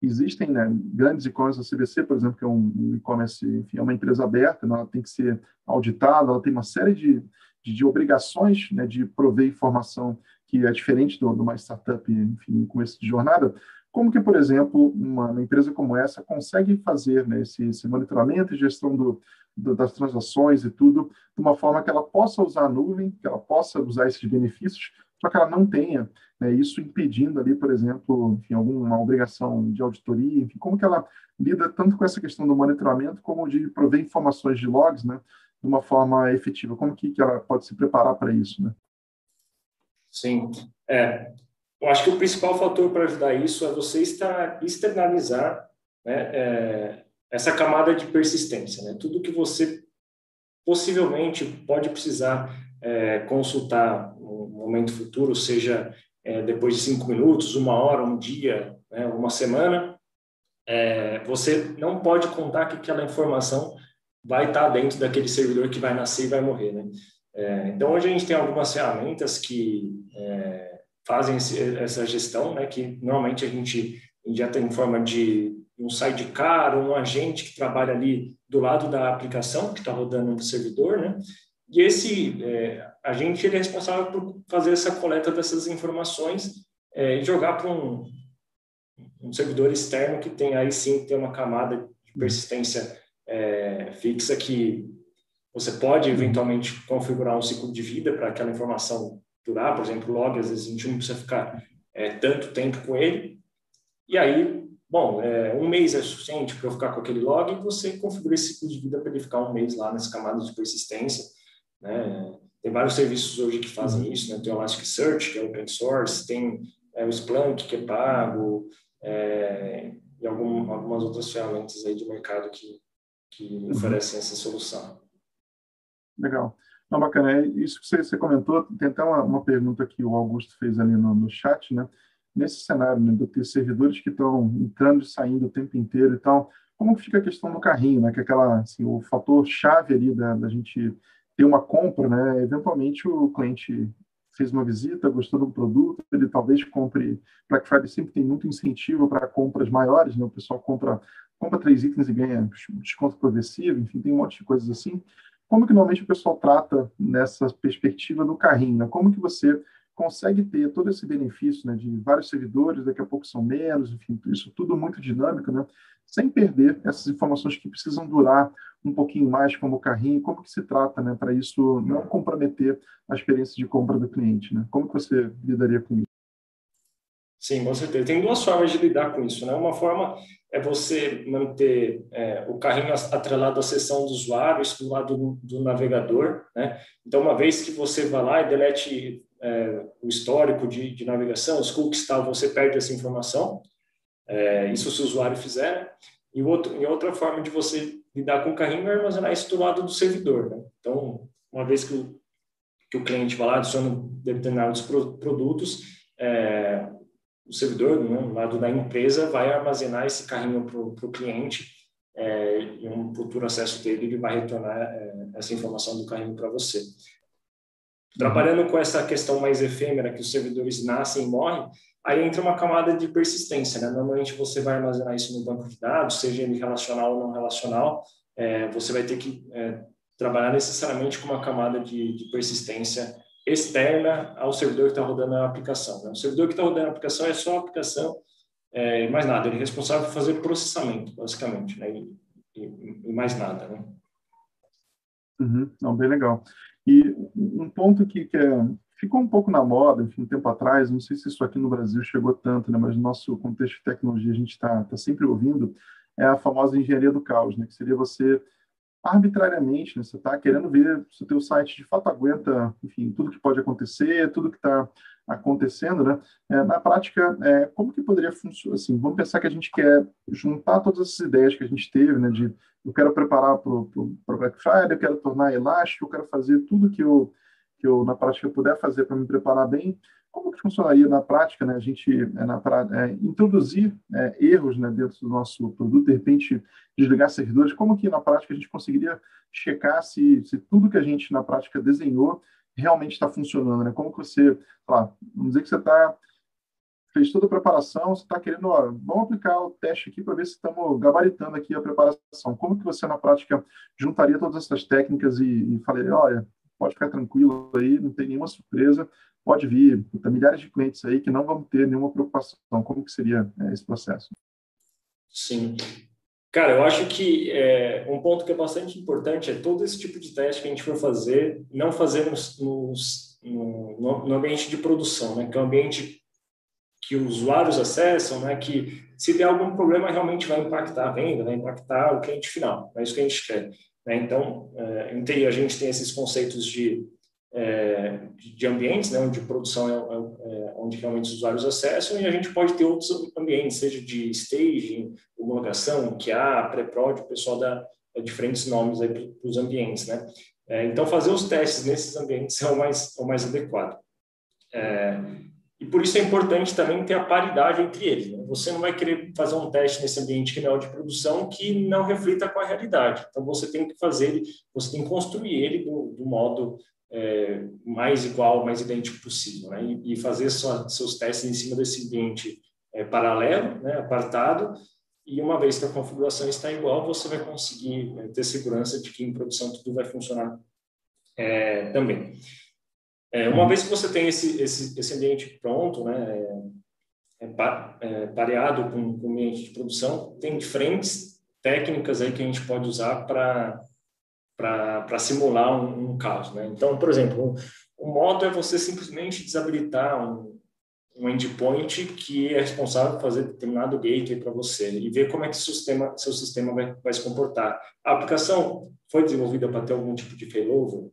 existem né, grandes e-commerce, a CVC, por exemplo, que é um e-commerce, enfim, é uma empresa aberta, né, ela tem que ser auditada, ela tem uma série de, de, de obrigações né, de prover informação que é diferente de uma startup, enfim, com esse de jornada. Como que, por exemplo, uma, uma empresa como essa consegue fazer né, esse, esse monitoramento e gestão do, do, das transações e tudo de uma forma que ela possa usar a nuvem, que ela possa usar esses benefícios, só que ela não tenha né, isso impedindo ali, por exemplo, enfim, alguma obrigação de auditoria, enfim, como que ela lida tanto com essa questão do monitoramento como de prover informações de logs, né, de uma forma efetiva, como que, que ela pode se preparar para isso, né? Sim, é, eu acho que o principal fator para ajudar isso é você estar, externalizar né, é, essa camada de persistência, né, tudo que você possivelmente pode precisar é, consultar no momento futuro, seja é, depois de cinco minutos, uma hora, um dia, né, uma semana, é, você não pode contar que aquela informação vai estar dentro daquele servidor que vai nascer e vai morrer. Né? É, então, hoje a gente tem algumas ferramentas que é, fazem esse, essa gestão, né, que normalmente a gente injeta em forma de um sidecar, um agente que trabalha ali do lado da aplicação que está rodando no servidor, né? E esse é, agente ele é responsável por fazer essa coleta dessas informações é, e jogar para um, um, servidor externo que tem aí sim tem uma camada de persistência é, fixa que você pode eventualmente configurar um ciclo de vida para aquela informação durar, por exemplo, log, às vezes a gente não precisa ficar é, tanto tempo com ele. E aí, bom, é, um mês é suficiente para eu ficar com aquele log e você configura esse ciclo de vida para ele ficar um mês lá nessa camada de persistência né? Tem vários serviços hoje que fazem uhum. isso, né? tem o Elasticsearch, que é open source, tem é, o Splunk, que é pago, é, e algum, algumas outras ferramentas aí de mercado que, que uhum. oferecem essa solução. Legal. Não, bacana. É isso que você, você, comentou, tem até uma, uma, pergunta que o Augusto fez ali no, no chat, né? Nesse cenário, né, de ter servidores que estão entrando e saindo o tempo inteiro e tal, como fica a questão do carrinho, né? Que é aquela, assim, o fator chave ali da, da gente ter uma compra, né? Eventualmente o cliente fez uma visita, gostou do produto, ele talvez compre. Black Friday sempre tem muito incentivo para compras maiores, né? O pessoal compra compra três itens e ganha desconto progressivo, enfim, tem um monte de coisas assim. Como que normalmente o pessoal trata nessa perspectiva do carrinho? Né? Como que você consegue ter todo esse benefício né, de vários servidores, daqui a pouco são menos, enfim, isso tudo muito dinâmico, né? sem perder essas informações que precisam durar um pouquinho mais como o carrinho, como que se trata né, para isso não comprometer a experiência de compra do cliente? Né? Como que você lidaria com isso? Sim, com certeza. Tem duas formas de lidar com isso. Né? Uma forma é você manter é, o carrinho atrelado à seção do usuário, isso do lado do, do, navegador. Né? Então, uma vez que você vai lá e delete é, o histórico de, de, navegação, os cookies tal, você perde essa informação. É, isso se o usuário fizer. Né? E, outro, e outra forma de você lidar com o carrinho é armazenar isso do lado do servidor. Né? Então, uma vez que o, que o cliente vai lá, adiciona determinados produtos, é, o servidor, né, do lado da empresa, vai armazenar esse carrinho para o cliente é, e um futuro acesso dele ele vai retornar é, essa informação do carrinho para você. Trabalhando com essa questão mais efêmera, que os servidores nascem e morrem, aí entra uma camada de persistência. Né? Normalmente você vai armazenar isso no banco de dados, seja ele relacional ou não relacional, é, você vai ter que é, trabalhar necessariamente com uma camada de, de persistência externa ao servidor que está rodando a aplicação. Né? O servidor que está rodando a aplicação é só a aplicação é, mais nada. Ele é responsável por fazer processamento, basicamente, né? e, e, e mais nada. Né? Uhum. Não, bem legal. E um ponto que, que é, ficou um pouco na moda, enfim, um tempo atrás, não sei se isso aqui no Brasil chegou tanto, né, mas no nosso contexto de tecnologia a gente está tá sempre ouvindo, é a famosa engenharia do caos, né, que seria você arbitrariamente, né? você está querendo ver se o teu site de fato aguenta, enfim, tudo que pode acontecer, tudo que está acontecendo, né? É, na prática, é, como que poderia funcionar? Assim, vamos pensar que a gente quer juntar todas essas ideias que a gente teve, né? De eu quero preparar para o Black Friday, eu quero tornar elástico, eu quero fazer tudo que eu que eu na prática puder fazer para me preparar bem como que funcionaria na prática, né? A gente é, na, é, introduzir é, erros né, dentro do nosso produto, de repente desligar servidores, como que na prática a gente conseguiria checar se, se tudo que a gente na prática desenhou realmente está funcionando, né? Como que você, lá, vamos dizer que você está fez toda a preparação, você está querendo, ó, vamos aplicar o teste aqui para ver se estamos gabaritando aqui a preparação. Como que você na prática juntaria todas essas técnicas e, e falaria, olha, pode ficar tranquilo aí, não tem nenhuma surpresa, pode vir, tem milhares de clientes aí que não vão ter nenhuma preocupação. Como que seria é, esse processo? Sim. Cara, eu acho que é, um ponto que é bastante importante é todo esse tipo de teste que a gente for fazer, não fazer nos, nos, no, no, ambiente de produção, né? que é um ambiente que os usuários acessam, né? que se der algum problema realmente vai impactar a venda, vai impactar o cliente final, é isso que a gente quer. Né? Então, é, a gente tem esses conceitos de é, de ambientes, né, onde produção é, é, é, onde realmente os usuários acessam, e a gente pode ter outros ambientes, seja de staging, homologação, QA, pré-prod, o pessoal dá é, diferentes nomes para os ambientes, né? É, então, fazer os testes nesses ambientes é o mais, é o mais adequado. e por isso é importante também ter a paridade entre eles. Né? Você não vai querer fazer um teste nesse ambiente que não é de produção que não reflita com a realidade. Então, você tem que fazer ele, você tem que construir ele do, do modo é, mais igual, mais idêntico possível, né? e, e, fazer sua, seus testes em cima desse ambiente é, paralelo, né, apartado, e uma vez que a configuração está igual, você vai conseguir né, ter segurança de que em produção tudo vai funcionar é, também. É, uma vez que você tem esse, esse, esse ambiente pronto, né, é, é, pareado com, com o ambiente de produção, tem diferentes técnicas aí que a gente pode usar para para simular um, um, caos. Né? Então, por exemplo, o um, modo é você simplesmente desabilitar um, um endpoint que é responsável por fazer determinado gateway para você e ver como é que o sistema, seu sistema vai, vai se comportar. A aplicação foi desenvolvida para ter algum tipo de failover,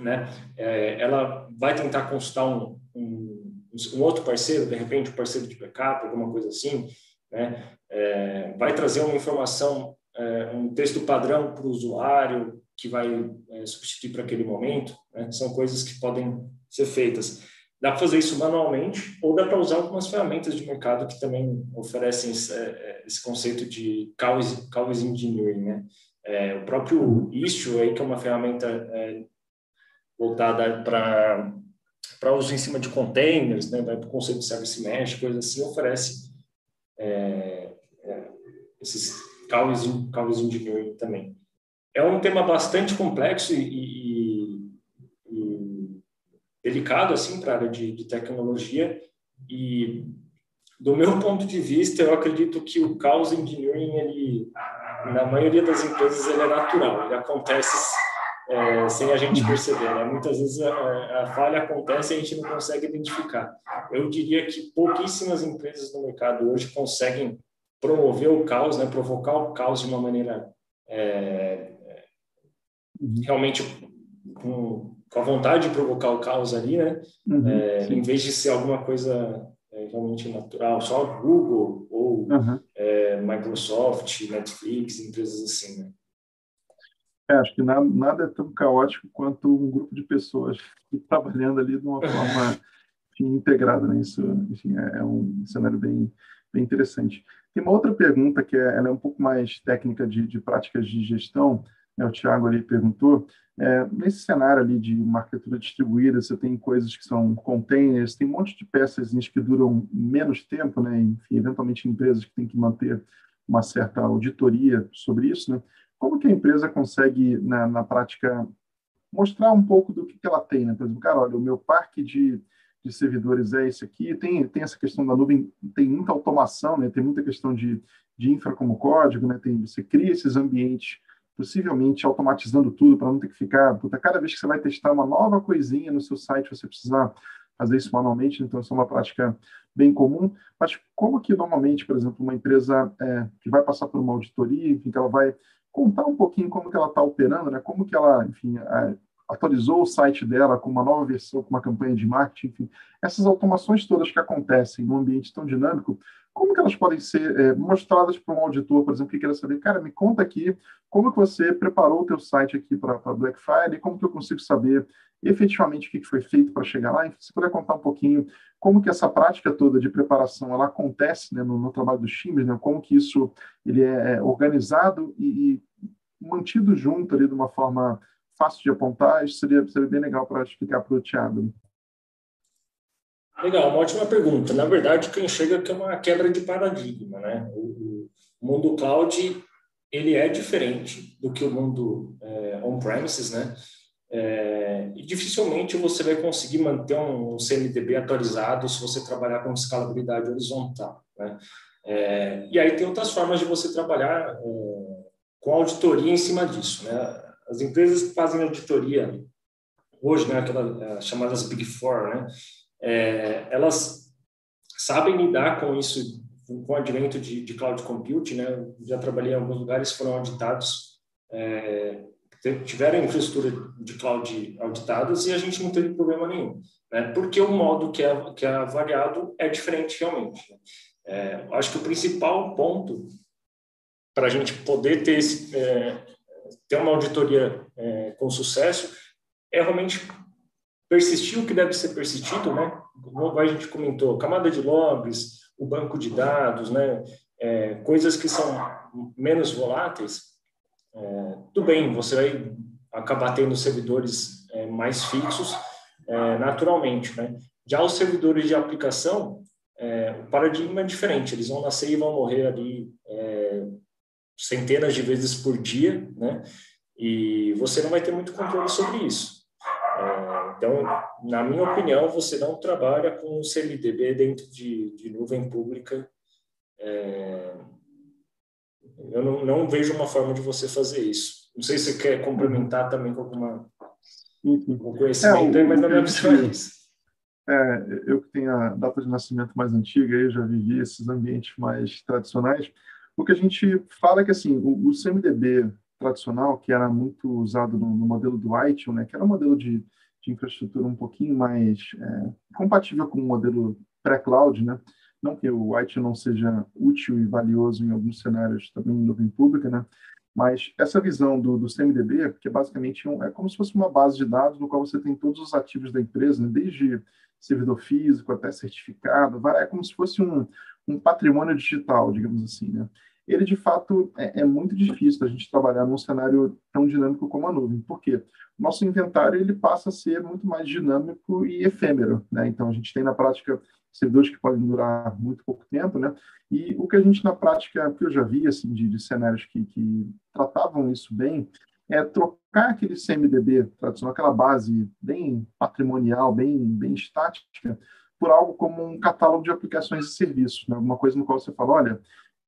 né? É, ela vai tentar consultar um, um, um, outro parceiro, de repente um parceiro de backup, alguma coisa assim, né? É, vai trazer uma informação, é, um texto padrão para o usuário, que vai é, substituir para aquele momento. Né? São coisas que podem ser feitas. Dá para fazer isso manualmente ou dá para usar algumas ferramentas de mercado que também oferecem esse, é, é, conceito de chaos, engineering, né? É, o próprio Istio aí que é uma ferramenta é, voltada para para uso em cima de containers, né, vai para o conceito de service mesh, coisa assim, oferece é, é, esses chaos engineering também. É um tema bastante complexo e, e, e delicado assim para a área de, de tecnologia e do meu (laughs) ponto de vista, eu acredito que o chaos engineering, ele, na maioria das empresas, ele é natural, ele acontece é, sem a gente perceber. Né? Muitas vezes a, a, falha acontece e a gente não consegue identificar. Eu diria que pouquíssimas empresas no mercado hoje conseguem promover o caos, né? provocar o caos de uma maneira é. Realmente com, com, a vontade de provocar o caos ali, né? Uhum, é, em vez de ser alguma coisa é, realmente natural, só Google ou uhum. É, Microsoft, Netflix, empresas assim, né? É, acho que nada, nada, é tão caótico quanto um grupo de pessoas (laughs) trabalhando ali de uma (laughs) forma enfim, integrada. Né? Isso enfim, é, é um cenário bem, bem interessante. Tem uma outra pergunta que é, ela é um pouco mais técnica de, de práticas de gestão. Né? O Tiago ali perguntou. É, nesse cenário ali de uma arquitetura distribuída, você tem coisas que são containers, tem um monte de peças que duram menos tempo, né? enfim, eventualmente empresas que têm que manter uma certa auditoria sobre isso, né? como que a empresa consegue, na, na prática, mostrar um pouco do que, que ela tem, né? Por exemplo, cara, olha, o meu parque de, de servidores é esse aqui, tem, tem essa questão da nuvem, tem muita automação, né? Tem muita questão de, de infra como código, né? Tem, você cria esses ambientes possivelmente automatizando tudo para não ter que ficar, puta, cada vez que você vai testar uma nova coisinha no seu site, você precisar fazer isso manualmente, então isso é uma prática bem comum, mas como que normalmente, por exemplo, uma empresa é, que vai passar por uma auditoria, enfim, que ela vai contar um pouquinho como que ela está operando, né? Como que ela, enfim, atualizou o site dela com uma nova versão, com uma campanha de marketing, enfim, essas automações todas que acontecem num ambiente tão dinâmico, como que elas podem ser é, mostradas para um auditor, por exemplo, que queira saber, cara, me conta aqui como que você preparou o teu site aqui para Black Friday, como que eu consigo saber efetivamente o que foi feito para chegar lá, enfim, se puder contar um pouquinho como que essa prática toda de preparação ela acontece né, no, no, trabalho dos times, né, como que isso ele é, é organizado e, e mantido junto ali de uma forma fácil de apontar, isso seria, seria bem legal para explicar para o Thiago. Legal, uma ótima pergunta. Na verdade, quem chega que é uma quebra de paradigma, né? O, o mundo cloud ele é diferente do que o mundo é, on-premises, né? É, e dificilmente você vai conseguir manter um CMDB atualizado se você trabalhar com escalabilidade horizontal, né? É, e aí tem outras formas de você trabalhar é, com auditoria em cima disso, né? As empresas que fazem auditoria hoje, né, aquelas é, chamadas Big Four, né, é, elas sabem lidar com isso, com o advento de, de cloud computing, né? Já trabalhei em alguns lugares foram auditados, é, tiveram infraestrutura de cloud auditadas e a gente não teve problema nenhum, né? Porque o modo que é, que é avaliado é diferente realmente. Né? É, acho que o principal ponto para a gente poder ter esse, é, ter uma auditoria é, com sucesso é realmente persistir o que deve ser persistido, né? Como a gente comentou, camada de logs, o banco de dados, né? É, coisas que são menos voláteis, é, tudo bem, você vai acabar tendo servidores é, mais fixos é, naturalmente, né? Já os servidores de aplicação, é, o paradigma é diferente, eles vão nascer e vão morrer ali é, centenas de vezes por dia, né? E você não vai ter muito controle sobre isso. É, então, na minha opinião, você não trabalha com o CMDB dentro de, de nuvem pública. É, eu não, não, vejo uma forma de você fazer isso. Não sei se você quer complementar também com alguma com conhecimento, é, o, mas na minha visão é isso. É, eu que tenho a data de nascimento mais antiga, eu já vivi esses ambientes mais tradicionais. O que a gente fala é que assim, o, o CMDB tradicional, que era muito usado no, no modelo do ITIL, né, que era um modelo de, de infraestrutura um pouquinho mais é, compatível com o modelo pré-cloud, né? Não que o ITIL não seja útil e valioso em alguns cenários também em nuvem pública, né? Mas essa visão do, do CMDB, que é basicamente um, é como se fosse uma base de dados no qual você tem todos os ativos da empresa, né? desde servidor físico até certificado, é como se fosse um, um patrimônio digital, digamos assim, né? Ele, de fato, é, é, muito difícil a gente trabalhar num cenário tão dinâmico como a nuvem. Por quê? Nosso inventário ele passa a ser muito mais dinâmico e efêmero, né? Então, a gente tem na prática servidores que podem durar muito pouco tempo, né? E o que a gente na prática, que eu já vi assim de, de cenários que, que tratavam isso bem, é trocar aquele CMDB tradicional, aquela base bem patrimonial, bem bem estática, por algo como um catálogo de aplicações e serviços, né? alguma coisa no qual você fala, olha,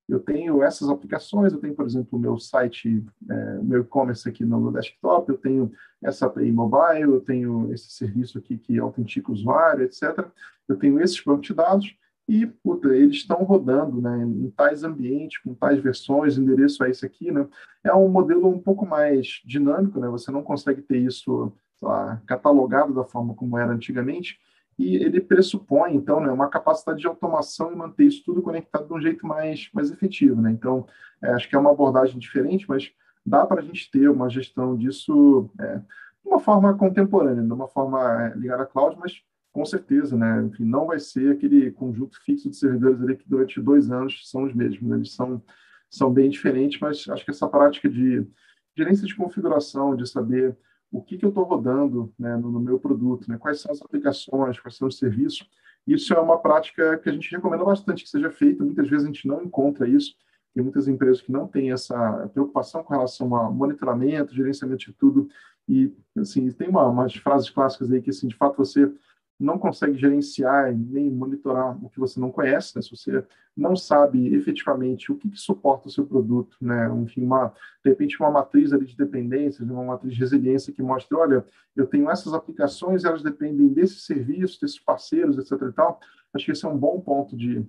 eu tenho essas aplicações, eu tenho, por exemplo, o meu site, é, meu e-commerce aqui no, desktop, eu tenho essa API mobile, eu tenho esse serviço aqui que autentica o usuário, etc. Eu tenho esses bancos de dados e, puta, eles estão rodando né, em tais ambientes, com tais versões, endereço é esse aqui, né? É um modelo um pouco mais dinâmico, né? Você não consegue ter isso lá, catalogado da forma como era antigamente, e ele pressupõe, então, né, uma capacidade de automação e manter isso tudo conectado de um jeito mais, mais efetivo. Né? Então, é, acho que é uma abordagem diferente, mas dá para a gente ter uma gestão disso é, de uma forma contemporânea, de uma forma é, ligada à cloud, mas com certeza, né? Enfim, não vai ser aquele conjunto fixo de servidores ali que durante dois anos são os mesmos. Né? Eles são, são bem diferentes, mas acho que essa prática de gerência de configuração, de saber o que, que eu estou rodando né, no, no, meu produto, né, quais são as aplicações, quais são os serviços. Isso é uma prática que a gente recomenda bastante que seja feita. Muitas vezes a gente não encontra isso. Tem muitas empresas que não têm essa preocupação com relação a monitoramento, gerenciamento de tudo. E, assim, tem uma, umas frases clássicas aí que, assim, de fato, você não consegue gerenciar nem monitorar o que você não conhece, né? se você não sabe efetivamente o que, que, suporta o seu produto, né? enfim, uma, de repente uma matriz ali de dependências, uma matriz de resiliência que mostre, olha, eu tenho essas aplicações, elas dependem desses serviços, desses parceiros, etc. E tal. Acho que esse é um bom ponto de,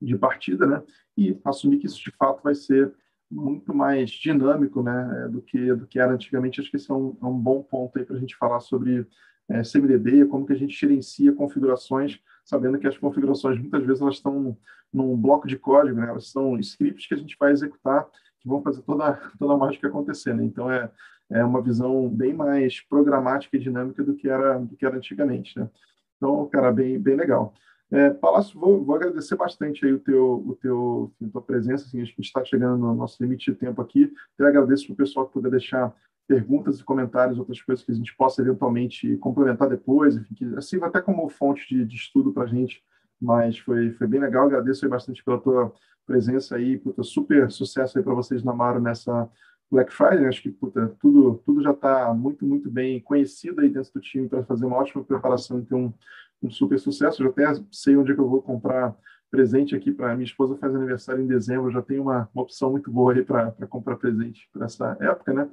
de partida, né? E assumir que isso de fato vai ser muito mais dinâmico, né, do que do que era antigamente. Acho que esse é um, é um bom ponto para a gente falar sobre é, CMDB, como que a gente gerencia configurações, sabendo que as configurações muitas vezes elas estão num bloco de código, né? elas são scripts que a gente vai executar que vão fazer toda, toda a mágica acontecer. Né? Então, é, é uma visão bem mais programática e dinâmica do que era, do que era antigamente. Né? Então, cara, bem, bem legal. É, Palácio, vou, vou, agradecer bastante aí o teu, o teu, a tua presença. Assim, a gente está chegando no nosso limite de tempo aqui. Eu agradeço para o pessoal que puder deixar perguntas e comentários, outras coisas que a gente possa eventualmente complementar depois, enfim, que sirva até como fonte de, de estudo para a gente, mas foi, foi bem legal, agradeço bastante pela tua presença aí, puta, super sucesso aí para vocês na nessa Black Friday, acho que puta, tudo, tudo já está muito, muito bem conhecido aí dentro do time para fazer uma ótima preparação e ter um, um super sucesso, eu já até sei onde é que eu vou comprar presente aqui para minha esposa faz aniversário em dezembro, já tem uma, uma opção muito boa aí para comprar presente para essa época, né?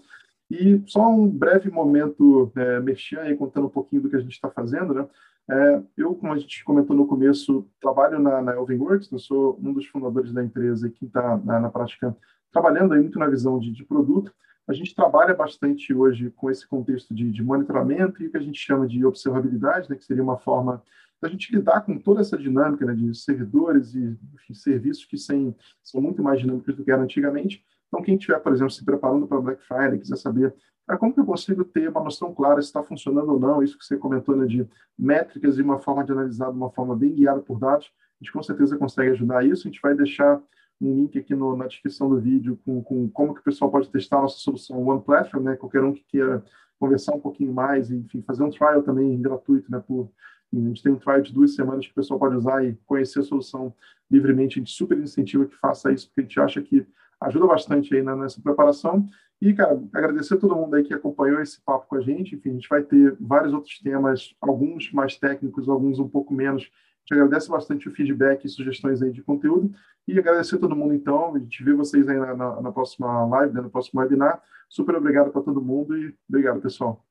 E só um breve momento, é, merchan aí, contando um pouquinho do que a gente está fazendo, né? É, eu, como a gente comentou no começo, trabalho na, na Elvenworks, eu sou um dos fundadores da empresa e que está na, na, prática trabalhando aí muito na visão de, de, produto. A gente trabalha bastante hoje com esse contexto de, de monitoramento e o que a gente chama de observabilidade, né, que seria uma forma da gente lidar com toda essa dinâmica né, de servidores e enfim, serviços que sem, são muito mais dinâmicos do que eram antigamente, então, quem estiver, por exemplo, se preparando para Black Friday, quiser saber ah, como que eu consigo ter uma noção clara se está funcionando ou não, isso que você comentou né, de métricas e uma forma de analisar de uma forma bem guiada por dados, a gente com certeza consegue ajudar isso. A gente vai deixar um link aqui no, na descrição do vídeo com, com, como que o pessoal pode testar a nossa solução One Platform, né? Qualquer um que queira conversar um pouquinho mais, enfim, fazer um trial também gratuito, né? Por, a gente tem um trial de duas semanas que o pessoal pode usar e conhecer a solução livremente. A gente super incentiva que faça isso, porque a gente acha que ajuda bastante aí nessa preparação. E, cara, agradecer a todo mundo aí que acompanhou esse papo com a gente. Enfim, a gente vai ter vários outros temas, alguns mais técnicos, alguns um pouco menos. A gente agradece bastante o feedback e sugestões aí de conteúdo. E agradecer a todo mundo, então. A gente vê vocês aí na, na, na próxima live, né, no próximo webinar. Super obrigado para todo mundo e obrigado, pessoal.